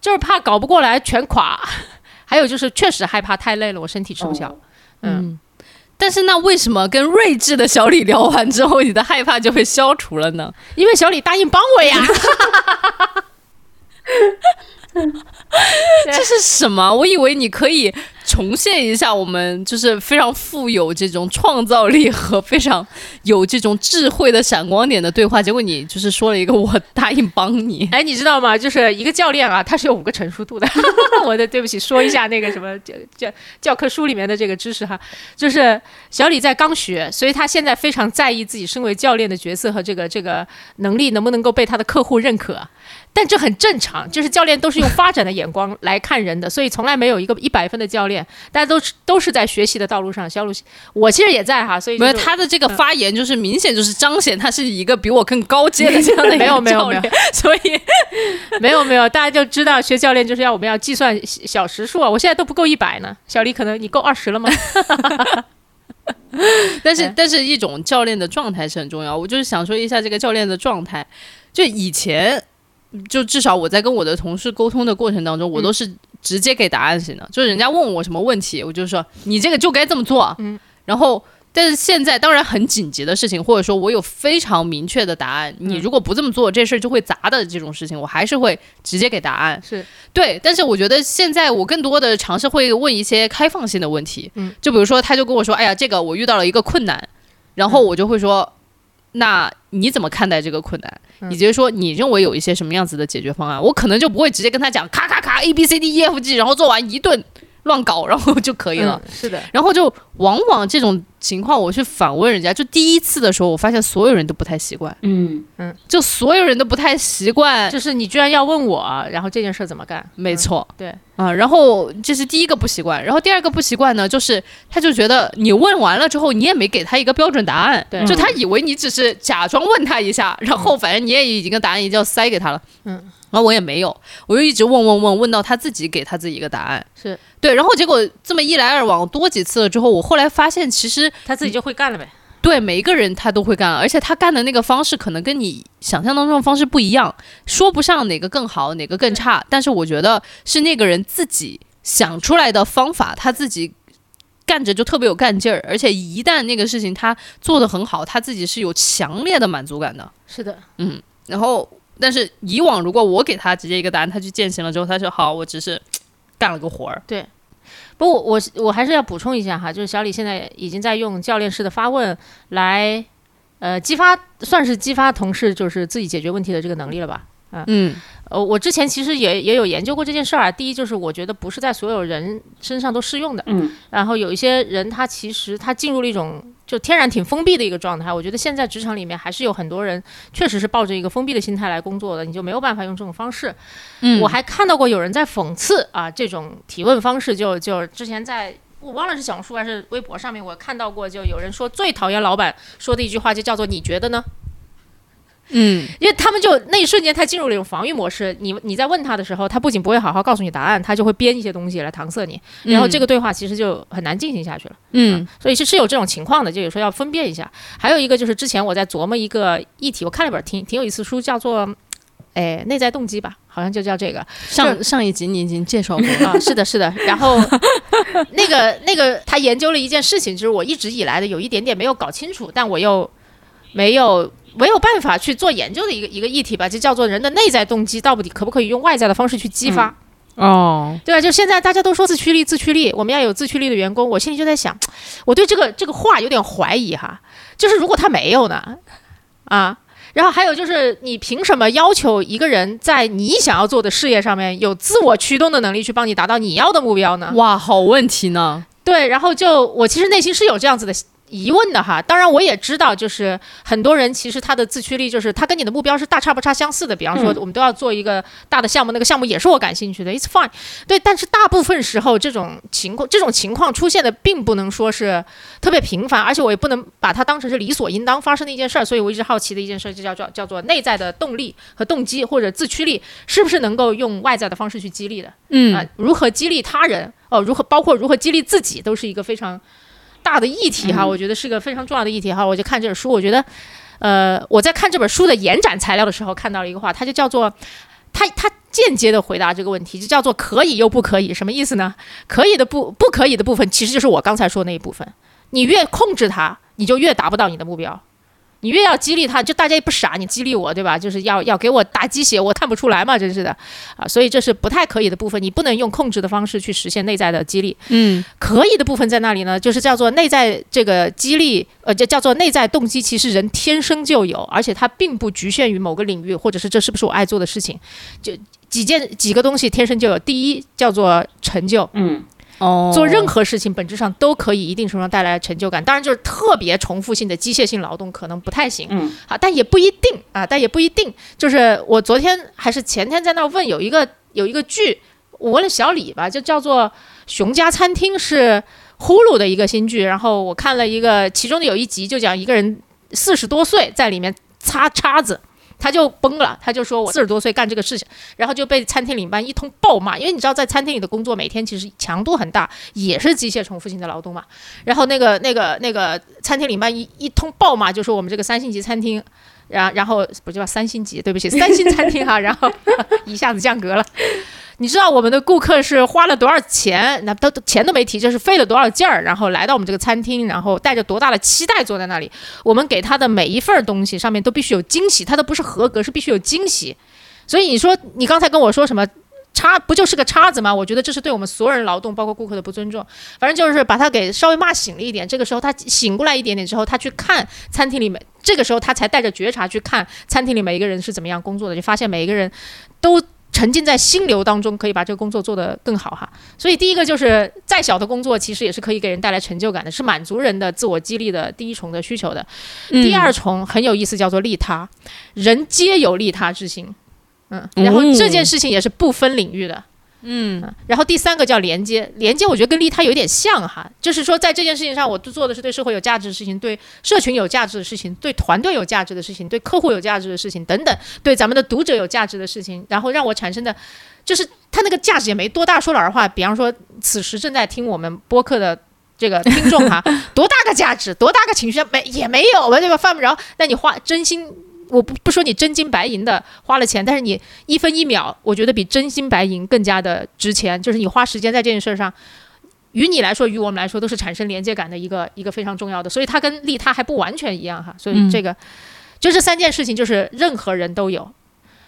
就是怕搞不过来全垮，还有就是确实害怕太累了，我身体吃不消。嗯，
但是那为什么跟睿智的小李聊完之后，你的害怕就被消除了呢？
因为小李答应帮我呀。
这是什么？我以为你可以重现一下我们就是非常富有这种创造力和非常有这种智慧的闪光点的对话，结果你就是说了一个我答应帮你。
哎，你知道吗？就是一个教练啊，他是有五个成熟度的。我的对不起，说一下那个什么教教教科书里面的这个知识哈，就是小李在刚学，所以他现在非常在意自己身为教练的角色和这个这个能力能不能够被他的客户认可。但这很正常，就是教练都是用发展的眼光来看人的，所以从来没有一个一百分的教练，大家都是都是在学习的道路上。小鲁，我其实也在哈，所以
没有他的这个发言，就是明显就是彰显他是一个比我更高阶的这样的
没有没有没有，
所以
没有没有，大家就知道学教练就是要我们要计算小时数啊，我现在都不够一百呢，小李可能你够二十了吗？
但是但是一种教练的状态是很重要，我就是想说一下这个教练的状态，就以前。就至少我在跟我的同事沟通的过程当中，我都是直接给答案型的。就是人家问我什么问题，我就说你这个就该这么做。嗯，然后但是现在当然很紧急的事情，或者说我有非常明确的答案，你如果不这么做，这事儿就会砸的这种事情，我还是会直接给答案。
是
对，但是我觉得现在我更多的尝试会问一些开放性的问题。嗯，就比如说他就跟我说，哎呀，这个我遇到了一个困难，然后我就会说。那你怎么看待这个困难？以及说你认为有一些什么样子的解决方案？我可能就不会直接跟他讲咔咔咔 A B C D E F G，然后做完一顿。乱搞，然后就可以了。
是的，
然后就往往这种情况，我去反问人家，就第一次的时候，我发现所有人都不太习惯。
嗯
嗯，就所有人都不太习惯，
就是你居然要问我，然后这件事怎么干？
没错，
对
啊。然后这是第一个不习惯，然后第二个不习惯呢，就是他就觉得你问完了之后，你也没给他一个标准答案，
对，
就他以为你只是假装问他一下，然后反正你也已经个答案已经要塞给他了。嗯。然后我也没有，我就一直问问问问到他自己给他自己一个答案，
是
对。然后结果这么一来二往多几次了之后，我后来发现其实
他自己就会干了呗。
对，每一个人他都会干，而且他干的那个方式可能跟你想象当中的方式不一样，说不上哪个更好，哪个更差。但是我觉得是那个人自己想出来的方法，他自己干着就特别有干劲儿，而且一旦那个事情他做得很好，他自己是有强烈的满足感的。
是的，
嗯，然后。但是以往如果我给他直接一个答案，他去践行了之后，他说好，我只是 干了个活儿。
对，不过我我还是要补充一下哈，就是小李现在已经在用教练式的发问来，呃，激发算是激发同事就是自己解决问题的这个能力了吧？嗯，呃，我之前其实也也有研究过这件事儿啊。第一就是我觉得不是在所有人身上都适用的。嗯，然后有一些人他其实他进入了一种。就天然挺封闭的一个状态，我觉得现在职场里面还是有很多人确实是抱着一个封闭的心态来工作的，你就没有办法用这种方式。嗯，我还看到过有人在讽刺啊这种提问方式，就就之前在我忘了是小红书还是微博上面，我看到过，就有人说最讨厌老板说的一句话就叫做你觉得呢？
嗯，
因为他们就那一瞬间他进入了一种防御模式。你你在问他的时候，他不仅不会好好告诉你答案，他就会编一些东西来搪塞你，然后这个对话其实就很难进行下去了。嗯，所以是是有这种情况的，就有时候要分辨一下。还有一个就是之前我在琢磨一个议题，我看了本挺挺有意思书，叫做哎内在动机吧，好像就叫这个。
上上一集你已经介绍过
啊，是的，是的。然后 那个那个他研究了一件事情，就是我一直以来的有一点点没有搞清楚，但我又没有。没有办法去做研究的一个一个议题吧，就叫做人的内在动机到底可不可以用外在的方式去激发？
哦，
对吧？就现在大家都说自驱力，自驱力，我们要有自驱力的员工。我心里就在想，我对这个这个话有点怀疑哈。就是如果他没有呢？啊，然后还有就是，你凭什么要求一个人在你想要做的事业上面有自我驱动的能力，去帮你达到你要的目标呢？
哇，好问题呢。
对，然后就我其实内心是有这样子的。疑问的哈，当然我也知道，就是很多人其实他的自驱力就是他跟你的目标是大差不差相似的。比方说，我们都要做一个大的项目，那个项目也是我感兴趣的，It's fine。对，但是大部分时候这种情况，这种情况出现的并不能说是特别频繁，而且我也不能把它当成是理所应当发生的一件事儿。所以我一直好奇的一件事就叫叫叫做内在的动力和动机或者自驱力是不是能够用外在的方式去激励的？嗯啊，如何激励他人？哦，如何包括如何激励自己，都是一个非常。大的议题哈，我觉得是个非常重要的议题哈。我就看这本书，我觉得，呃，我在看这本书的延展材料的时候，看到了一个话，它就叫做，它它间接的回答这个问题，就叫做可以又不可以，什么意思呢？可以的不不可以的部分，其实就是我刚才说那一部分。你越控制它，你就越达不到你的目标。你越要激励他，就大家也不傻，你激励我，对吧？就是要要给我打鸡血，我看不出来嘛，真是的，啊，所以这是不太可以的部分，你不能用控制的方式去实现内在的激励。
嗯，
可以的部分在那里呢？就是叫做内在这个激励，呃，就叫做内在动机，其实人天生就有，而且它并不局限于某个领域，或者是这是不是我爱做的事情，就几件几个东西天生就有。第一叫做成就，
嗯。
哦，
做任何事情本质上都可以一定程度上带来成就感，当然就是特别重复性的机械性劳动可能不太行，
嗯，
好，但也不一定啊，但也不一定。就是我昨天还是前天在那问，有一个有一个剧，我问了小李吧，就叫做《熊家餐厅》，是呼噜的一个新剧，然后我看了一个，其中的有一集就讲一个人四十多岁在里面擦叉子。他就崩了，他就说：“我四十多岁干这个事情，然后就被餐厅领班一通暴骂。因为你知道，在餐厅里的工作每天其实强度很大，也是机械重复性的劳动嘛。然后那个那个那个餐厅领班一一通暴骂，就说我们这个三星级餐厅，然然后 不叫三星级，对不起，三星餐厅哈，然后 一下子降格了。”你知道我们的顾客是花了多少钱？那都钱都没提，就是费了多少劲儿，然后来到我们这个餐厅，然后带着多大的期待坐在那里。我们给他的每一份东西上面都必须有惊喜，他都不是合格，是必须有惊喜。所以你说你刚才跟我说什么叉，不就是个叉子吗？我觉得这是对我们所有人劳动，包括顾客的不尊重。反正就是把他给稍微骂醒了一点。这个时候他醒过来一点点之后，他去看餐厅里面，这个时候他才带着觉察去看餐厅里每一个人是怎么样工作的，就发现每一个人都。沉浸在心流当中，可以把这个工作做得更好哈。所以第一个就是再小的工作，其实也是可以给人带来成就感的，是满足人的自我激励的第一重的需求的。第二重很有意思，叫做利他，人皆有利他之心。嗯，然后这件事情也是不分领域的。
嗯，
然后第三个叫连接，连接我觉得跟利他有点像哈，就是说在这件事情上，我做的是对社会有价值的事情，对社群有价值的事情，对团队有价值的事情，对客户有价值的事情等等，对咱们的读者有价值的事情，然后让我产生的，就是他那个价值也没多大。说老实话，比方说此时正在听我们播客的这个听众哈，多大个价值，多大个情绪没也没有吧，对吧？犯不着。那你花真心。我不不说你真金白银的花了钱，但是你一分一秒，我觉得比真金白银更加的值钱。就是你花时间在这件事上，于你来说，于我们来说，都是产生连接感的一个一个非常重要的。所以它跟利他还不完全一样哈。所以这个就这三件事情，就是任何人都有。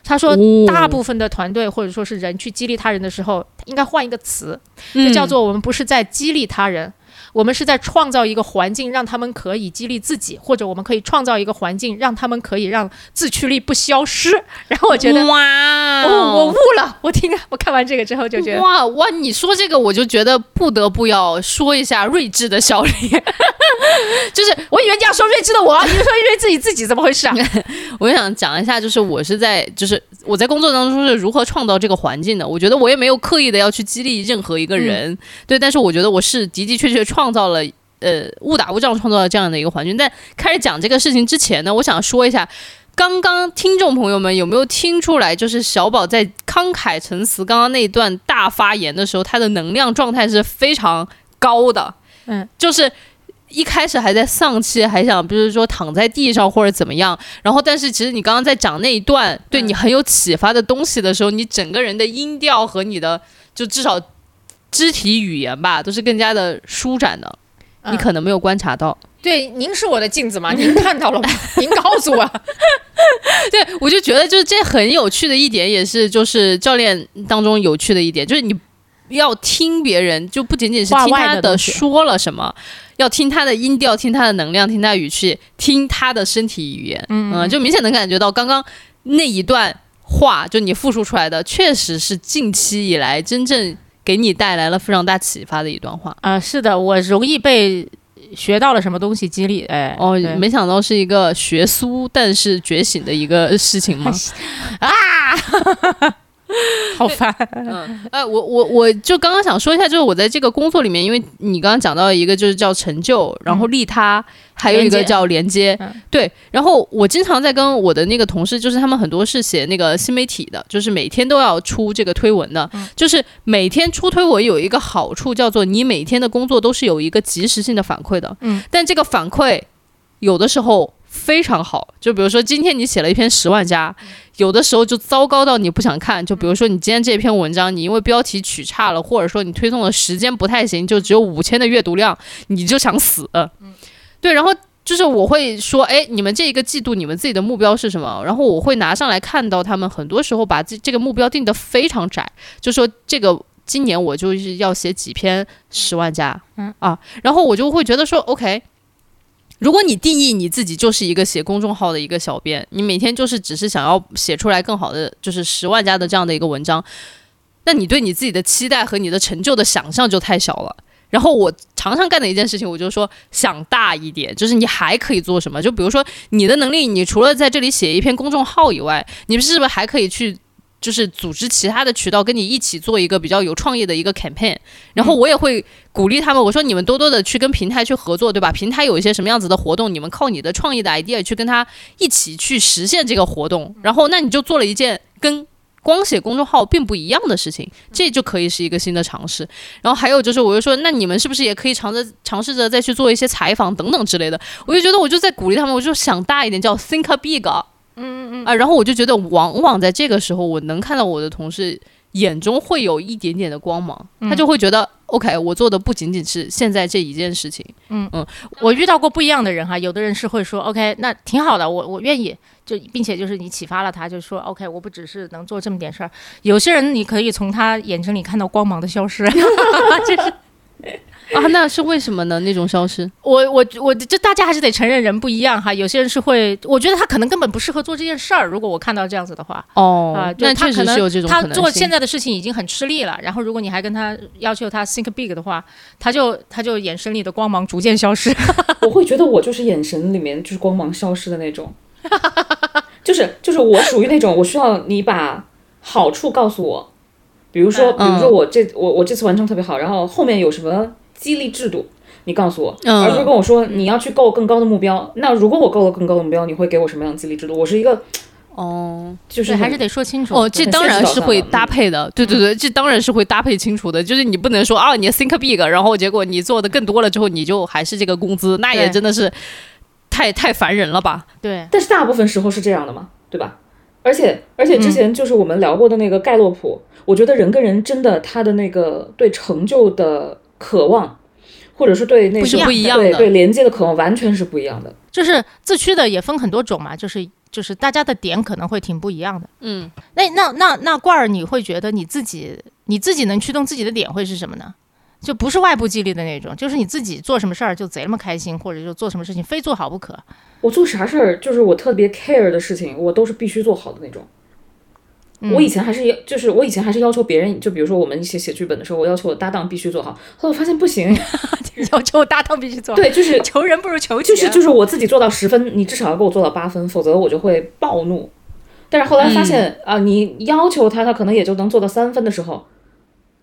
他说，大部分的团队或者说是人去激励他人的时候，应该换一个词，就叫做我们不是在激励他人。我们是在创造一个环境，让他们可以激励自己，或者我们可以创造一个环境，让他们可以让自驱力不消失。然后我觉得，
哇，
我悟了。我听，我看完这个之后就觉得，
哇哇，你说这个，我就觉得不得不要说一下睿智的小李。
就是我以为你要说睿智的我，你说睿智你自己怎么回事啊？
我想讲一下，就是我是在，就是我在工作当中是如何创造这个环境的。我觉得我也没有刻意的要去激励任何一个人，对，但是我觉得我是的的确确创。创造了呃误打误撞创造了这样的一个环境。但开始讲这个事情之前呢，我想说一下，刚刚听众朋友们有没有听出来，就是小宝在慷慨陈词刚刚那一段大发言的时候，他的能量状态是非常高的。
嗯，
就是一开始还在丧气，还想比如说躺在地上或者怎么样，然后但是其实你刚刚在讲那一段对你很有启发的东西的时候，你整个人的音调和你的就至少。肢体语言吧，都是更加的舒展的，你可能没有观察到。
对，您是我的镜子吗？您看到了吗？您告诉我。
对，我就觉得就是这很有趣的一点，也是就是教练当中有趣的一点，就是你要听别人，就不仅仅是听他的说了什么，要听他的音调，听他的能量，听他的语气，听他的身体语言。嗯，就明显能感觉到刚刚那一段话，就你复述出来的，确实是近期以来真正。给你带来了非常大启发的一段话
啊！是的，我容易被学到了什么东西激励，哎，
哦，没想到是一个学苏但是觉醒的一个事情吗？
啊！好烦，
嗯，哎，我我我就刚刚想说一下，就是我在这个工作里面，因为你刚刚讲到一个就是叫成就，然后利他，还有一个叫连接，对。然后我经常在跟我的那个同事，就是他们很多是写那个新媒体的，就是每天都要出这个推文的，就是每天出推文有一个好处，叫做你每天的工作都是有一个及时性的反馈的，
嗯。
但这个反馈有的时候。非常好。就比如说今天你写了一篇十万加，有的时候就糟糕到你不想看。就比如说你今天这篇文章，你因为标题取差了，或者说你推送的时间不太行，就只有五千的阅读量，你就想死。对，然后。就是我会说，哎，你们这一个季度你们自己的目标是什么？然后我会拿上来看到他们很多时候把这这个目标定得非常窄，就说这个今年我就是要写几篇十万加，嗯啊，然后我就会觉得说，OK，如果你定义你自己就是一个写公众号的一个小编，你每天就是只是想要写出来更好的就是十万加的这样的一个文章，那你对你自己的期待和你的成就的想象就太小了。然后我常常干的一件事情，我就说想大一点，就是你还可以做什么？就比如说你的能力，你除了在这里写一篇公众号以外，你们是不是还可以去，就是组织其他的渠道跟你一起做一个比较有创意的一个 campaign？然后我也会鼓励他们，我说你们多多的去跟平台去合作，对吧？平台有一些什么样子的活动，你们靠你的创意的 idea 去跟他一起去实现这个活动。然后那你就做了一件跟。光写公众号并不一样的事情，这就可以是一个新的尝试。然后还有就是，我就说，那你们是不是也可以尝着尝试着再去做一些采访等等之类的？我就觉得，我就在鼓励他们，我就想大一点，叫 think big。嗯嗯嗯啊，然后我就觉得，往往在这个时候，我能看到我的同事。眼中会有一点点的光芒，他就会觉得 OK，我做的不仅仅是现在这一件事情。
嗯嗯，我遇到过不一样的人哈，有的人是会说 OK，那挺好的，我我愿意，就并且就是你启发了他，就说 OK，我不只是能做这么点事儿。有些人你可以从他眼睛里看到光芒的消失，这是。
啊，那是为什么呢？那种消失，
我我我，就大家还是得承认人不一样哈。有些人是会，我觉得他可能根本不适合做这件事儿。如果我看到这样子的话，
哦，
啊，
那确实是有这种
他做现在的事情已经很吃力了，然后如果你还跟他要求他 think big 的话，他就他就眼神里的光芒逐渐消失。
我会觉得我就是眼神里面就是光芒消失的那种，就是就是我属于那种我需要你把好处告诉我，比如说比如说我这我我这次完成特别好，然后后面有什么。激励制度，你告诉我，而不是跟我说你要去够更高的目标。那如果我够了更高的目标，你会给我什么样的激励制度？我是一个，
哦，
就是
还是得说清楚。
哦，这当然是会搭配的，对对对，这当然是会搭配清楚的。就是你不能说啊，你 think big，然后结果你做的更多了之后，你就还是这个工资，那也真的是太太烦人了吧？
对。
但是大部分时候是这样的嘛，对吧？而且而且之前就是我们聊过的那个盖洛普，我觉得人跟人真的他的那个对成就的。渴望，或者是对那
是不一样
的，对连接的渴望完全是不一样的。
就是自驱的也分很多种嘛，就是就是大家的点可能会挺不一样的。嗯，那那那那罐儿，你会觉得你自己你自己能驱动自己的点会是什么呢？就不是外部激励的那种，就是你自己做什么事儿就贼那么开心，或者就做什么事情非做好不可。
我做啥事儿，就是我特别 care 的事情，我都是必须做好的那种。我以前还是要，就是我以前还是要求别人，就比如说我们一起写剧本的时候，我要求我搭档必须做好。后来我发现不行，
要求我搭档必须做好。
对，就是
求人不如求己。
就是就是我自己做到十分，你至少要给我做到八分，否则我就会暴怒。但是后来发现啊，你要求他，他可能也就能做到三分的时候，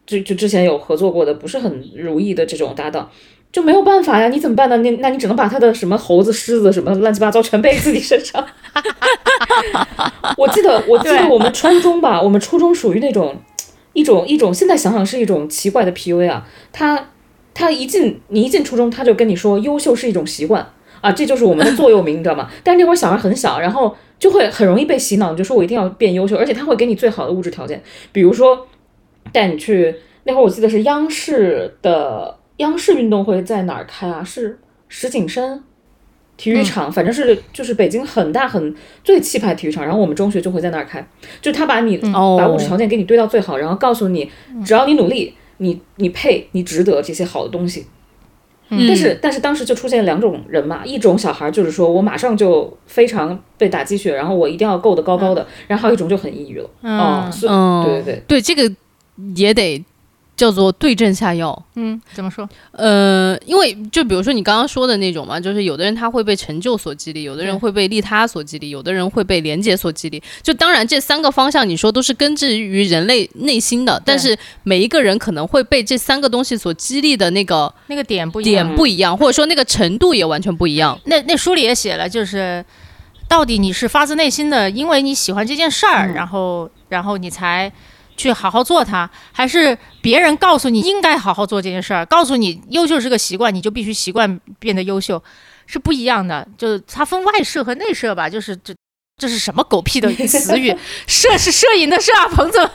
就就之前有合作过的不是很如意的这种搭档。就没有办法呀，你怎么办呢？那那你只能把他的什么猴子、狮子什么乱七八糟全背自己身上。我记得，我记得我们初中吧，我们初中属于那种一种一种，现在想想是一种奇怪的 PUA 啊。他他一进你一进初中，他就跟你说优秀是一种习惯啊，这就是我们的座右铭，你知道吗？但是那会儿小孩很小，然后就会很容易被洗脑，就说我一定要变优秀，而且他会给你最好的物质条件，比如说带你去那会儿，我记得是央视的。央视运动会在哪儿开啊？是石景山体育场，反正是就是北京很大很最气派体育场。然后我们中学就会在那儿开，就他把你把物质条件给你堆到最好，然后告诉你，只要你努力，你你配，你值得这些好的东西。但是但是当时就出现两种人嘛，一种小孩就是说我马上就非常被打鸡血，然后我一定要够得高高的，然后还有一种就很抑郁了。嗯，对对对
对，这个也得。叫做对症下药，
嗯，怎么说？
呃，因为就比如说你刚刚说的那种嘛，就是有的人他会被成就所激励，有的人会被利他所激励，有的人会被廉洁所激励。就当然这三个方向，你说都是根植于人类内心的，但是每一个人可能会被这三个东西所激励的那个
那个点不
点不一样，或者说那个程度也完全不一样。
那那书里也写了，就是到底你是发自内心的，因为你喜欢这件事儿，然后然后你才。去好好做它，还是别人告诉你应该好好做这件事儿，告诉你优秀是个习惯，你就必须习惯变得优秀。是不一样的，就它分外摄和内摄吧，就是这这是什么狗屁的词语？摄是摄影的摄啊，彭总。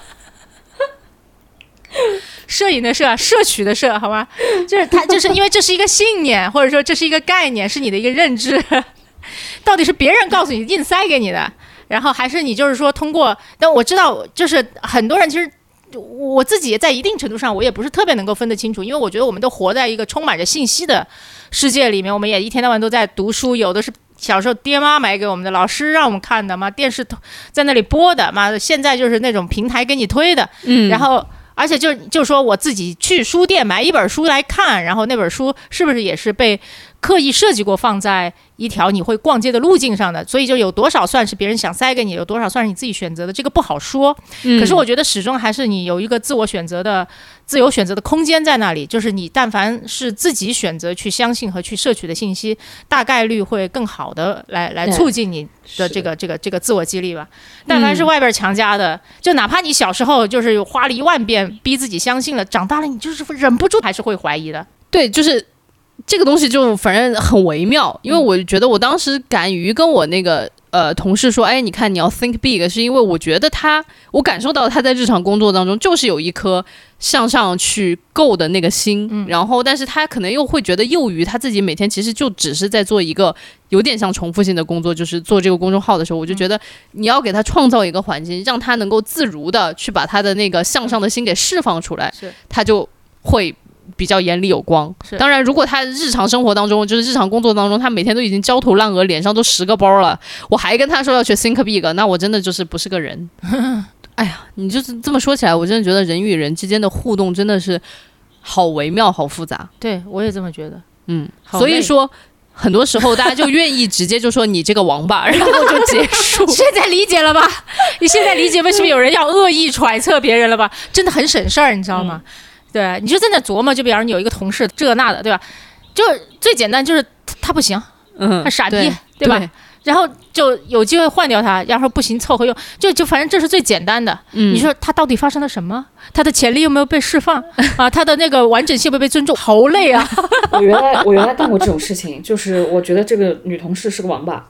摄影的摄，摄取的摄，好吧，就是它，就是因为这是一个信念，或者说这是一个概念，是你的一个认知，到底是别人告诉你硬塞给你的，然后还是你就是说通过？但我知道，就是很多人其实我自己在一定程度上，我也不是特别能够分得清楚，因为我觉得我们都活在一个充满着信息的世界里面，我们也一天到晚都在读书，有的是小时候爹妈买给我们的，老师让我们看的嘛，电视在那里播的嘛，现在就是那种平台给你推的，嗯，然后。而且就就说我自己去书店买一本书来看，然后那本书是不是也是被刻意设计过放在一条你会逛街的路径上的？所以就有多少算是别人想塞给你，有多少算是你自己选择的，这个不好说。可是我觉得始终还是你有一个自我选择的。自由选择的空间在那里，就是你但凡是自己选择去相信和去摄取的信息，大概率会更好的来来促进你的这个这个这个自我激励吧。但凡是外边强加的，就哪怕你小时候就是花了一万遍逼自己相信了，长大了你就是忍不住还是会怀疑的。
对，就是这个东西就反正很微妙，因为我觉得我当时敢于跟我那个。呃，同事说，哎，你看你要 think big，是因为我觉得他，我感受到他在日常工作当中就是有一颗向上去够的那个心，然后，但是他可能又会觉得囿于他自己每天其实就只是在做一个有点像重复性的工作，就是做这个公众号的时候，我就觉得你要给他创造一个环境，让他能够自如的去把他的那个向上的心给释放出来，他就会。比较眼里有光，当然，如果他日常生活当中，就是日常工作当中，他每天都已经焦头烂额，脸上都十个包了，我还跟他说要去 think big，那我真的就是不是个人。哎呀，你就是这么说起来，我真的觉得人与人之间的互动真的是好微妙、好复杂。
对我也这么觉得。
嗯，所以说很多时候大家就愿意直接就说你这个王八，然后就结束。
现在理解了吧？你现在理解为什么有人要恶意揣测别人了吧？真的很省事儿，你知道吗？对，你就在那琢磨，就比方你有一个同事这那的，对吧？就最简单就是他不行，嗯，他傻逼，对吧？然后就有机会换掉他，然后不行凑合用，就就反正这是最简单的。你说他到底发生了什么？他的潜力有没有被释放啊？他的那个完整性有没有被尊重？好累啊！
我原来我原来干过这种事情，就是我觉得这个女同事是个王八，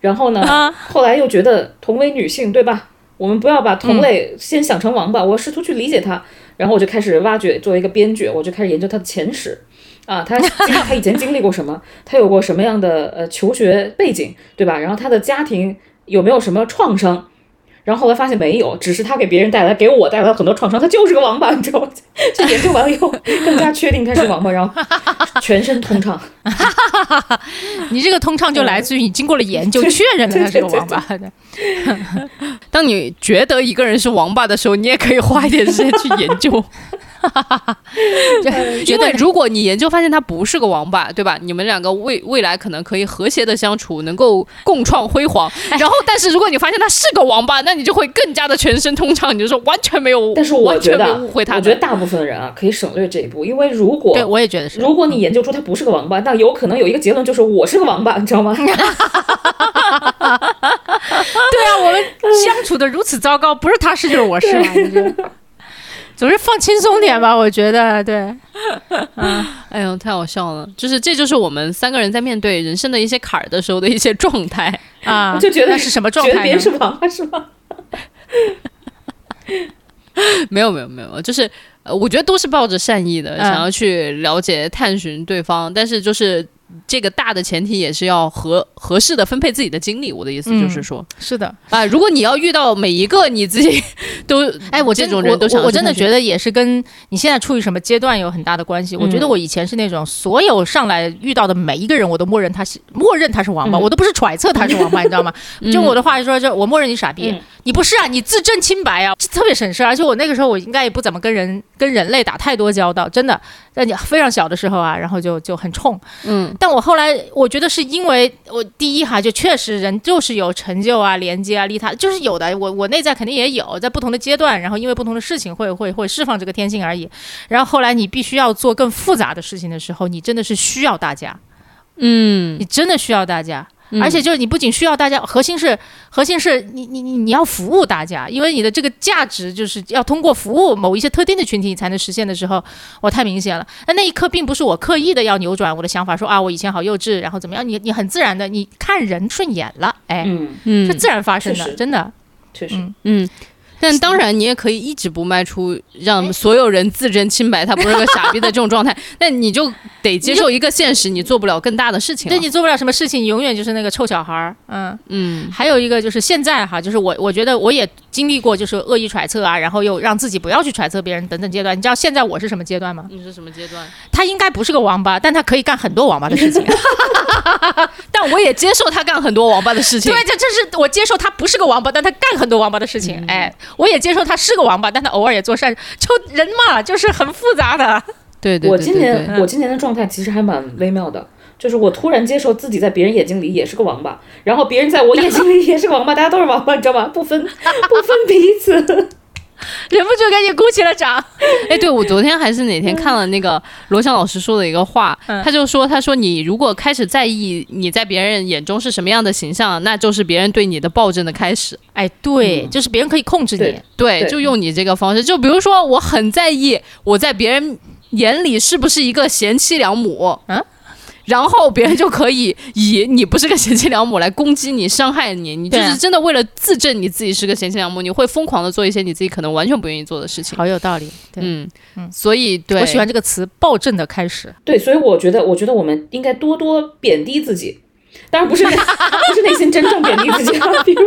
然后呢，后来又觉得同为女性，对吧？我们不要把同类先想成王八，我试图去理解她。然后我就开始挖掘，作为一个编剧，我就开始研究他的前史，啊，他 他以前经历过什么？他有过什么样的呃求学背景，对吧？然后他的家庭有没有什么创伤？然后后来发现没有，只是他给别人带来，给我带来了很多创伤。他就是个王八，你知道吗？就研究完了以后，更加确定他是王八，然后全身通畅。
你这个通畅就来自于你经过了研究，确认了他是个王八的。
当你觉得一个人是王八的时候，你也可以花一点时间去研究。哈哈哈！因为如果你研究发现他不是个王八，对吧？你们两个未未来可能可以和谐的相处，能够共创辉煌。然后，但是如果你发现他是个王八，那你就会更加的全身通畅，你就说完全没有。
但是我觉得，
误会他。
我觉得大部分人啊，可以省略这一步，因为如果
对我也觉得是，
如果你研究出他不是个王八，那有可能有一个结论就是我是个王八，你知道吗？对
啊，我们相处的如此糟糕，不是他是就是我是。总是放轻松点吧，我觉得对。
嗯，哎呦，太好笑了！就是这就是我们三个人在面对人生的一些坎儿的时候的一些状态
啊，
就觉得
是什么状态？觉
得别人是王八是吗？
没有没有没有，就是呃，我觉得都是抱着善意的，想要去了解探寻对方，但是就是。这个大的前提也是要合合适的分配自己的精力。我的意思就是说，
是的
啊，如果你要遇到每一个你自己都
哎，我
这种人都想，
我真的觉得也是跟你现在处于什么阶段有很大的关系。我觉得我以前是那种所有上来遇到的每一个人，我都默认他是默认他是王八，我都不是揣测他是王八，你知道吗？就我的话说，就我默认你傻逼，你不是啊，你自证清白啊，特别省事。而且我那个时候我应该也不怎么跟人跟人类打太多交道，真的，在你非常小的时候啊，然后就就很冲，嗯。但我后来我觉得是因为我第一哈就确实人就是有成就啊连接啊利他就是有的我我内在肯定也有在不同的阶段然后因为不同的事情会会会释放这个天性而已，然后后来你必须要做更复杂的事情的时候，你真的是需要大家，
嗯，
你真的需要大家，而且就是你不仅需要大家，核心是核心是你你你你要服务大家，因为你的这个价值就是要通过服务某一些特定的群体才能实现的时候，我太明显了。那那一刻并不是我刻意的要扭转我的想法，说啊我以前好幼稚，然后怎么样？你你很自然的你看人顺眼了，哎，
嗯，
是自然发生的，真的，
确实，
嗯。但当然，你也可以一直不迈出让所有人自证清白，他不是个傻逼的这种状态。那你就得接受一个现实，你做不了更大的事情。
对，你做不了什么事情，你永远就是那个臭小孩儿。嗯嗯。还有一个就是现在哈，就是我我觉得我也经历过，就是恶意揣测啊，然后又让自己不要去揣测别人等等阶段。你知道现在我是什么阶段吗？
你是什么阶段？
他应该不是个王八，但他可以干很多王八的事情。
但我也接受他干很多王八的事情。
对，这这是我接受他不是个王八，但他干很多王八的事情。哎。我也接受他是个王八，但他偶尔也做善事，就人嘛，就是很复杂的。
对对，
我今年我今年的状态其实还蛮微妙的，就是我突然接受自己在别人眼睛里也是个王八，然后别人在我眼睛里也是个王八，大家都是王八，你知道吗？不分不分彼此。
忍不住赶紧鼓起了掌。
哎，对，我昨天还是哪天看了那个罗翔老师说的一个话，他就说，他说你如果开始在意你在别人眼中是什么样的形象，那就是别人对你的暴政的开始。
哎，对，就是别人可以控制你，
对，就用你这个方式。就比如说，我很在意我在别人眼里是不是一个贤妻良母，嗯。然后别人就可以以你不是个贤妻良母来攻击你、伤害你，你就是真的为了自证你自己是个贤妻良母，你会疯狂的做一些你自己可能完全不愿意做的事情。
好有道理，
嗯嗯，所以对
我喜欢这个词“暴政的开始”。
对，所以我觉得，我觉得我们应该多多贬低自己，当然不是 不是内心真正贬低自己，比如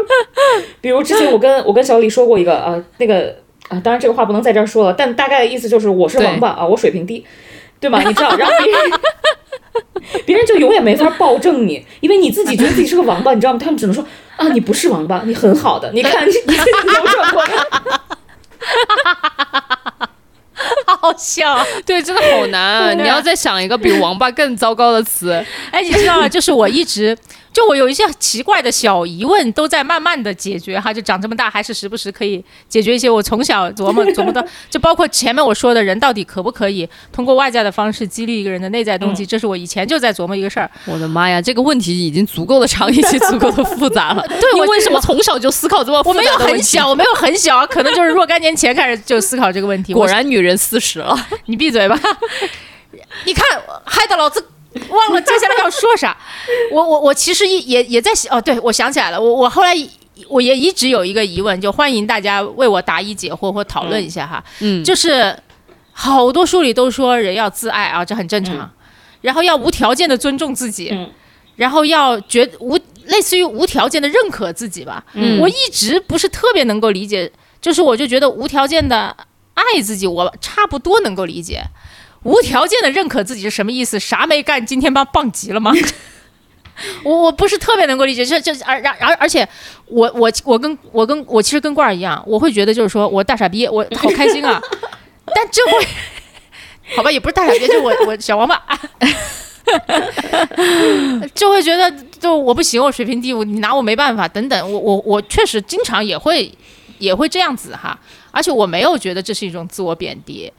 比如之前我跟我跟小李说过一个啊，那个啊，当然这个话不能在这儿说了，但大概的意思就是我是王八啊，我水平低，对吗？你知道，然后别人。别人就永远没法暴政你，因为你自己觉得自己是个王八，你知道吗？他们只能说啊，你不是王八，你很好的。你看，你 你扭转过来，
好笑。
对，真的好难。你要再想一个比王八更糟糕的词。
哎，你知道吗？就是我一直。就我有一些奇怪的小疑问，都在慢慢的解决哈。就长这么大，还是时不时可以解决一些我从小琢磨琢磨的。就包括前面我说的人到底可不可以通过外在的方式激励一个人的内在动机，这是我以前就在琢磨一个事儿。
我的妈呀，这个问题已经足够的长，以及足够的复杂了。
对，
我为什么从小就思考这么复杂？
我没有很小，我没有很小，可能就是若干年前开始就思考这个问题。
果然，女人四十了，
你闭嘴吧！你看，害得老子。忘了接下来要说啥，我我我其实也也也在想哦，对我想起来了，我我后来我也一直有一个疑问，就欢迎大家为我答疑解惑或讨论一下哈，嗯，就是好多书里都说人要自爱啊，这很正常，然后要无条件的尊重自己，嗯，然后要觉无类似于无条件的认可自己吧，嗯，我一直不是特别能够理解，就是我就觉得无条件的爱自己，我差不多能够理解。无条件的认可自己是什么意思？啥没干，今天棒棒极了吗？我我不是特别能够理解，这这而然而而且，我我我跟我跟我其实跟罐儿一样，我会觉得就是说我大傻逼，我好开心啊！但这会 好吧，也不是大傻逼，就我我小王八，就会觉得就我不行，我水平低，我你拿我没办法等等，我我我确实经常也会也会这样子哈，而且我没有觉得这是一种自我贬低。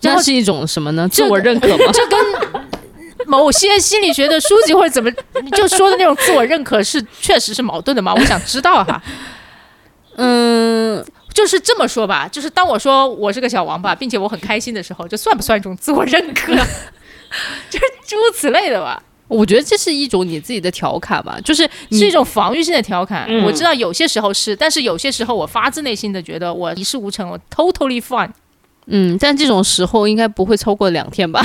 这是一种什么呢？自我认可吗？
这跟某些心理学的书籍或者怎么 就说的那种自我认可是确实是矛盾的吗？我想知道哈。嗯，就是这么说吧，就是当我说我是个小王八，并且我很开心的时候，这算不算一种自我认可？就是诸如此类的吧。
我觉得这是一种你自己的调侃吧，就是
是一种防御性的调侃。我知道有些时候是，但是有些时候我发自内心的觉得我一事无成，我 totally fine。
嗯，但这种时候应该不会超过两天吧？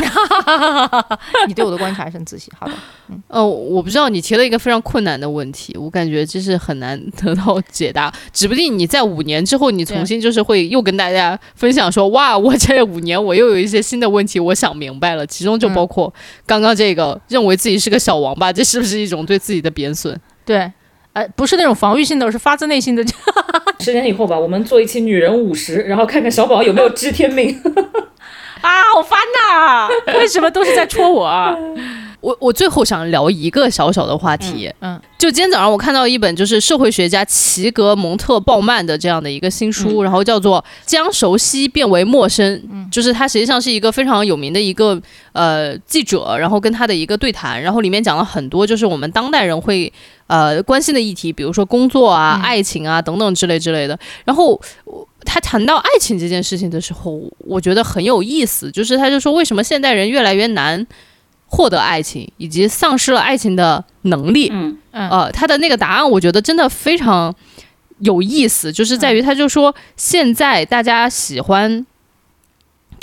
你对我的观察还是很仔细。好的，
嗯，呃，我不知道你提了一个非常困难的问题，我感觉这是很难得到解答。指不定你在五年之后，你重新就是会又跟大家分享说，哇，我这五年我又有一些新的问题，我想明白了，其中就包括刚刚这个认为自己是个小王八，这是不是一种对自己的贬损？
对。呃，不是那种防御性的，是发自内心的。
十年以后吧，我们做一期女人五十，然后看看小宝有没有知天命。
啊，好烦呐！为什么都是在戳我？
我我最后想聊一个小小的话题，
嗯，
就今天早上我看到一本就是社会学家齐格蒙特鲍曼的这样的一个新书，然后叫做《将熟悉变为陌生》，就是他实际上是一个非常有名的一个呃记者，然后跟他的一个对谈，然后里面讲了很多就是我们当代人会呃关心的议题，比如说工作啊、爱情啊等等之类之类的，然后。他谈到爱情这件事情的时候，我觉得很有意思，就是他就说为什么现代人越来越难。获得爱情，以及丧失了爱情的能力。
嗯
嗯，
呃，他的那个答案，我觉得真的非常有意思，就是在于他就说，现在大家喜欢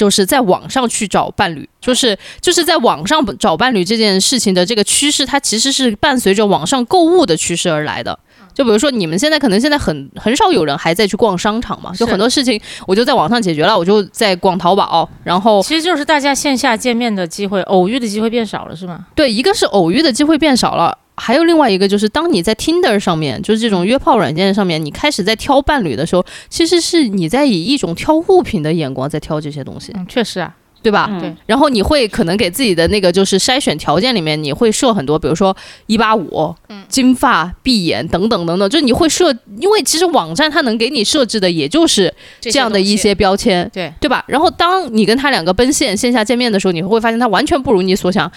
就是在网上去找伴侣，就是就是在网上找伴侣这件事情的这个趋势，它其实是伴随着网上购物的趋势而来的。就比如说，你们现在可能现在很很少有人还在去逛商场嘛，就很多事情我就在网上解决了，我就在逛淘宝，然后
其实就是大家线下见面的机会、偶遇的机会变少了，是吗？
对，一个是偶遇的机会变少了，还有另外一个就是当你在 Tinder 上面，就是这种约炮软件上面，你开始在挑伴侣的时候，其实是你在以一种挑物品的眼光在挑这些东西，
嗯，确实啊。
对吧？
对，
然后你会可能给自己的那个就是筛选条件里面，你会设很多，比如说一八五、金发碧眼等等等等，就你会设，因为其实网站它能给你设置的也就是这样的一些标签，
对
对吧？然后当你跟他两个奔现线下见面的时候，你会发现他完全不如你所想。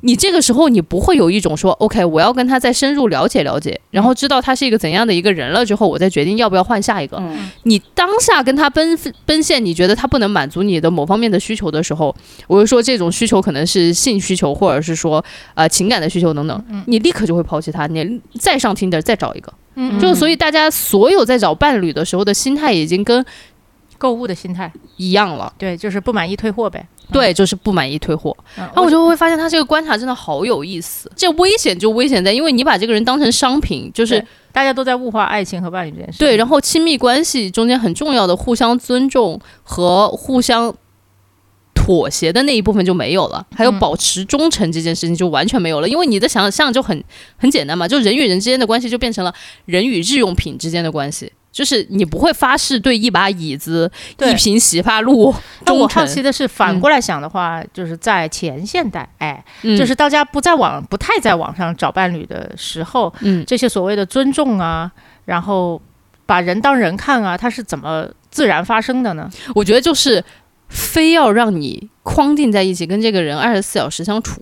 你这个时候你不会有一种说，OK，我要跟他再深入了解了解，然后知道他是一个怎样的一个人了之后，我再决定要不要换下一个。你当下跟他奔奔现，你觉得他不能满足你的某方面的需求的时候，我就说这种需求可能是性需求，或者是说呃情感的需求等等，你立刻就会抛弃他，你再上 Tinder 再找一个。
嗯，
就所以大家所有在找伴侣的时候的心态已经跟
购物的心态
一样了。
对，就是不满意退货呗。
对，就是不满意退货。
然
后我就会发现他这个观察真的好有意思。这危险就危险在，因为你把这个人当成商品，就是
大家都在物化爱情和伴侣这件事。
对，然后亲密关系中间很重要的互相尊重和互相妥协的那一部分就没有了，还有保持忠诚这件事情就完全没有了。因为你的想象就很很简单嘛，就人与人之间的关系就变成了人与日用品之间的关系。就是你不会发誓对一把椅子、一瓶洗发露。
那我好奇的是，反过来想的话，就是在前现代，哎，
嗯
就是大家不在网、不太在网上找伴侣的时候，
嗯，
这些所谓的尊重啊，然后把人当人看啊，它是怎么自然发生的呢？
我觉得就是非要让你框定在一起，跟这个人二十四小时相处。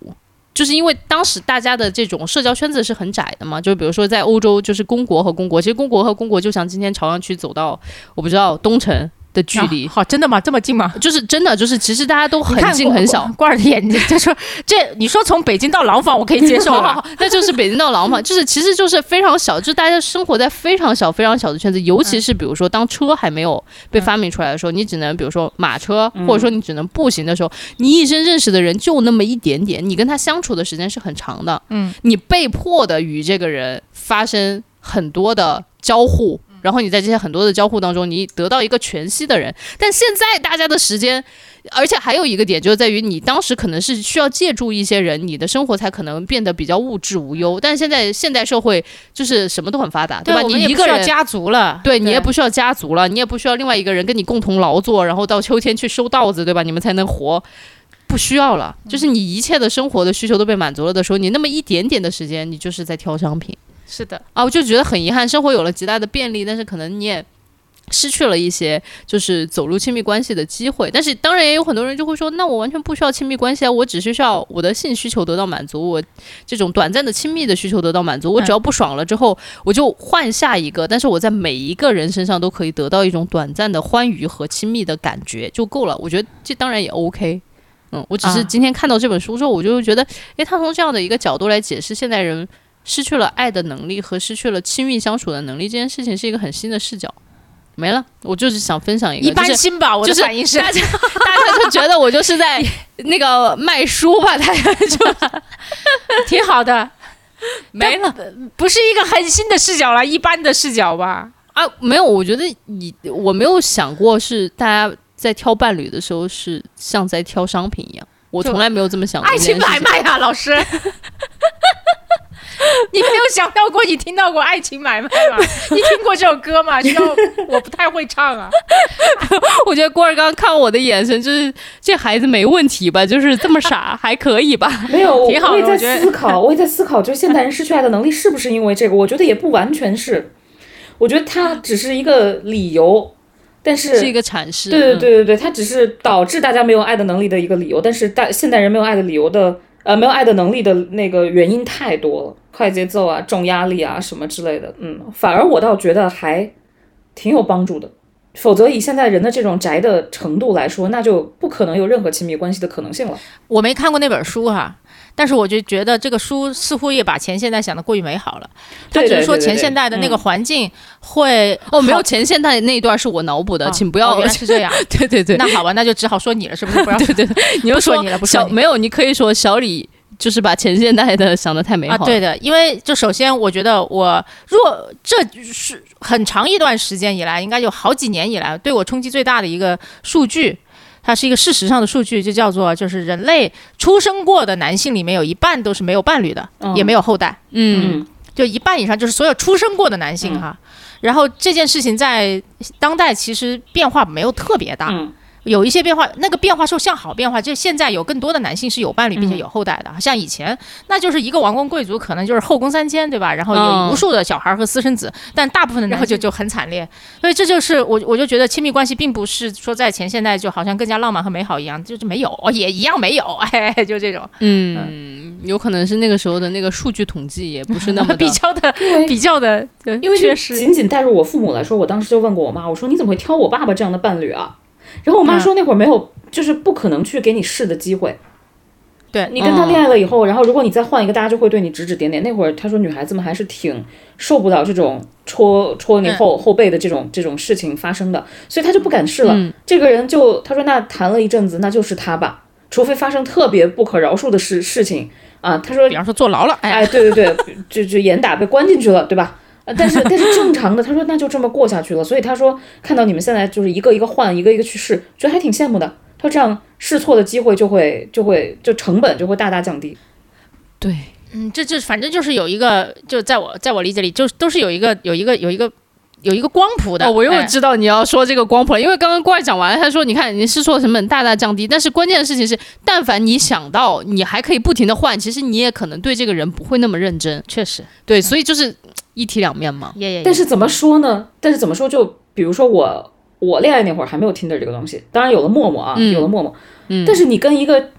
就是因为当时大家的这种社交圈子是很窄的嘛，就比如说在欧洲，就是公国和公国，其实公国和公国就像今天朝阳区走到我不知道东城的距离，
好，真的吗？这么近吗？
就是真的，就是其实大家都很近很小。
挂着眼睛，就说这你说从北京到廊坊，我可以接受了，
那就是北京到廊坊，就是其实就是非常小，就大家生活在非常小非常小的圈子，尤其是比如说当车还没有被发明出来的时候，你只能比如说马车，或者说你只能步行的时候，你一生认识的人就那么一点点，你跟他相处的时间是很长的，
嗯，
你被迫的与这个人发生很多的交互。然后你在这些很多的交互当中，你得到一个全息的人。但现在大家的时间，而且还有一个点，就是在于你当时可能是需要借助一些人，你的生活才可能变得比较物质无忧。但是现在现代社会就是什么都很发达，对吧？你一个人
家族了，
对你也不需要家族了，你也不需要另外一个人跟你共同劳作，然后到秋天去收稻子，对吧？你们才能活。不需要了，就是你一切的生活的需求都被满足了的时候，你那么一点点的时间，你就是在挑商品。
是的
啊，我就觉得很遗憾，生活有了极大的便利，但是可能你也失去了一些就是走入亲密关系的机会。但是当然也有很多人就会说，那我完全不需要亲密关系啊，我只需要我的性需求得到满足，我这种短暂的亲密的需求得到满足，我只要不爽了之后，我就换下一个。但是我在每一个人身上都可以得到一种短暂的欢愉和亲密的感觉就够了。我觉得这当然也 OK。嗯，我只是今天看到这本书之后，我就觉得，诶，他从这样的一个角度来解释现代人。失去了爱的能力和失去了亲密相处的能力，这件事情是一个很新的视角。没了，我就是想分享一个
一般心吧。我的反应是，
大家大家就觉得我就是在 那个卖书吧，大家就
挺好的。
没了，
不是一个很新的视角了，一般的视角吧。
啊，没有，我觉得你我没有想过是大家在挑伴侣的时候是像在挑商品一样，我从来没有这么想过。
爱情买卖啊，老师。你没有想到过你听到过《爱情买卖》吗？你听过这首歌吗？需要我不太会唱啊。
我觉得郭儿刚刚看我的眼神，就是这孩子没问题吧？就是这么傻，还可以吧？
没有，
挺好的
我也在思考，我也在思考，就是现代人失去爱的能力是不是因为这个？我觉得也不完全是，我觉得它只是一个理由，但是
是一个阐释。
对对
嗯
对对对，它只是导致大家没有爱的能力的一个理由，但是大现代人没有爱的理由的，呃，没有爱的能力的那个原因太多了，快节奏啊、重压力啊什么之类的，嗯，反而我倒觉得还挺有帮助的。否则，以现在人的这种宅的程度来说，那就不可能有任何亲密关系的可能性了。
我没看过那本书哈，但是我就觉得这个书似乎也把前现代想得过于美好了。他只是说前现代的那个
嗯
环境会
哦，没有前现代那一段是我脑补的，
啊
请不要。
哦原来是这样。
对对对，
那好吧，那就只好说你了，是不是？不要
对对对，你又
说你了不说你
小没有，你可以说小李就是把前现代的想的太美好
啊，对的，因为就首先我觉得我若这是很长一段时间以来，应该有好几年以来，对我冲击最大的一个数据。它是一个事实上的数据，就叫做就是人类出生过的男性里面有一半都是没有伴侣的，
嗯。
也没有后代，
嗯，
就一半以上就是所有出生过的男性哈。然后这件事情在当代其实变化没有特别大，
嗯
有一些变化，那个变化是向好变化，就现在有更多的男性是有伴侣并且有后代的，像以前那就是一个王公贵族，可能就是后宫三千，对吧？然后有
嗯。
无数的小孩和私生子，但大部分的然后就就很惨烈，所以这就是我我就觉得亲密关系并不是说在前现代就好像更加浪漫和美好一样，就是没有，也一样没有，哎，就这种。
嗯，有可能是那个时候的那个数据统计也不是那么
比较的比较的，对
因为
确实。
仅仅带入我父母来说，我当时就问过我妈，我说你怎么会挑我爸爸这样的伴侣啊？然后我妈
嗯
说那会儿没有，就是不可能去给你试的机会。
对
你跟他恋爱了以后，然后如果你再换一个，大家就会对你指指点点。那会儿她说女孩子们还是挺受不了这种戳戳你
嗯
后、后背的这种这种事情发生的，所以他就不敢试了。
嗯
这个人就他说那谈了一阵子，那就是他吧，除非发生特别不可饶恕的事事情啊。他说
比方说坐牢了，哎，
哎，对对对，就就严打被关进去了，对吧？呃但是但是正常的，他说那就这么过下去了。所以他说看到你们现在就是一个一个换，一个一个去试，觉得还挺羡慕的。他说这样试错的机会就会就会就成本就会大大降低。
对，
嗯，这这反正就是有一个，就在我在我理解里，就都是有一个有一个有一个有一个光谱的。
哦，我又
哎
知道你要说这个光谱了，因为刚刚郭儿讲完了，他说你看你试错成本大大降低，但是关键的事情是，但凡你想到你还可以不停的换，其实你也可能对这个人不会那么认真。
确实，
对，所以就是一体两面嘛。
也也
但是怎么说呢？但是怎么说？就比如说我我恋爱那会儿还没有 Tinder 这个东西，当然有了陌陌啊，
嗯
有了陌陌。
嗯
但是你跟一个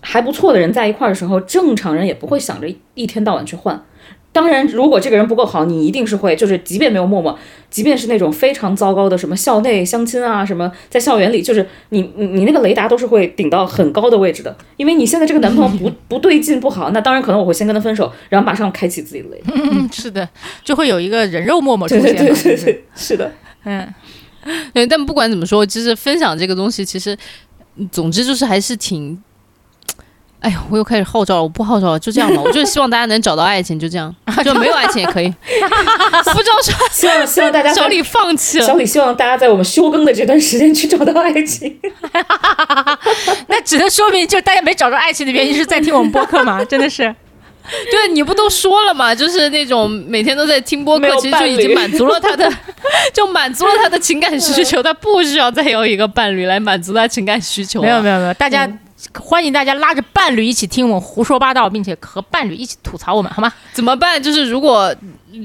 还不错的人在一块儿的时候，正常人也不会想着一天到晚去换。当然，如果这个人不够好，你一定是会，就是即便没有陌陌，即便是那种非常糟糕的什么校内相亲啊，什么在校园里，就是你你你那个雷达都是会顶到很高的位置的，因为你现在这个男朋友不 不对劲不好，那当然可能我会先跟他分手，然后马上开启自己的雷达。
嗯，是的，就会有一个人肉陌陌出现嘛。
对对对
是
对，是的。
嗯，
对，但不管怎么说，其实分享这个东西，其实嗯总之就是还是挺。哎呀，我又开始号召了，我不号召了，就这样吧。我就是希望大家能找到爱情，就这样，就没有爱情也可以。不知道是
希望希望大家
小李放弃了，
小李希望大家在我们休更的这段时间去找到爱情。
那只能说明就大家没找到爱情的原因是在听我们播客嘛，真的是。
对你不都说了吗？就是那种每天都在听播客，其实就已经满足了他的，就满足了他的情感需求，他不需要再有一个伴侣来满足他情感需求、啊。
没有没有没有，大家、欢迎大家拉着伴侣一起听我们胡说八道，并且和伴侣一起吐槽我们，好吗？
怎么办？就是如果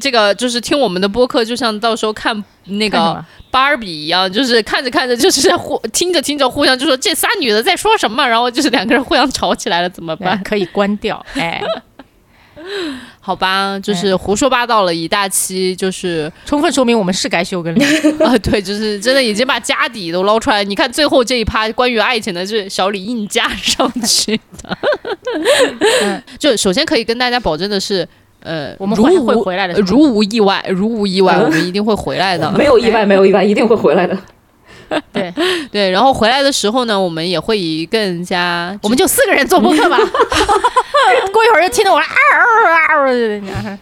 这个就是听我们的播客，就像到时候看那个芭比一样，就是看着看着就是互听着听着互相就说这仨女的在说什么，然后就是两个人互相吵起来了，怎么办？
哎可以关掉，哎，
好吧，就是胡说八道了一大期，就是
充分说明我们是该休更了。
啊，对，就是真的已经把家底都捞出来。你看最后这一趴关于爱情的，是小李硬加上去的。就首先可以跟大家保证的是，呃，
我们会会回来的
呃如无意外，如无意外，我们一定会回来的。
没有意外，没有意外，一定会回来的。
对，
对，然后回来的时候呢，我们也会以更加
我们就四个人做播客吧。过一会儿就听到我啊嗷嗷嗷，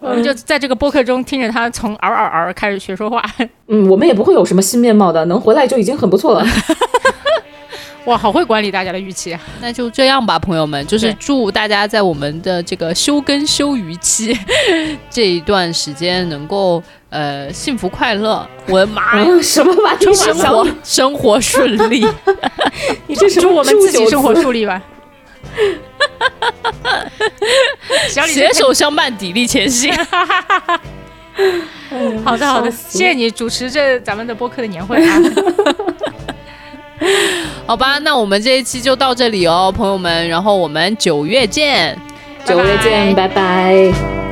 我们就在这个播客中听着他从嗷嗷嗷开始学说话。
嗯，我们也不会有什么新面貌的，能回来就已经很不错了。
哇，好会管理大家的预期。
那就这样吧，朋友们，就是祝大家在我们的这个休耕休渔期这一段时间能够呃幸福快乐。我的妈呀，
什么玩意？
生活生活顺利。
你这
祝我们自己生活顺利吧。
携手相伴，砥砺前行。
好的，好的，谢谢你主持这咱们的播客的年会啊。
好吧，那我们这一期就到这里哦，朋友们。然后我们九月见，
九月见，拜拜。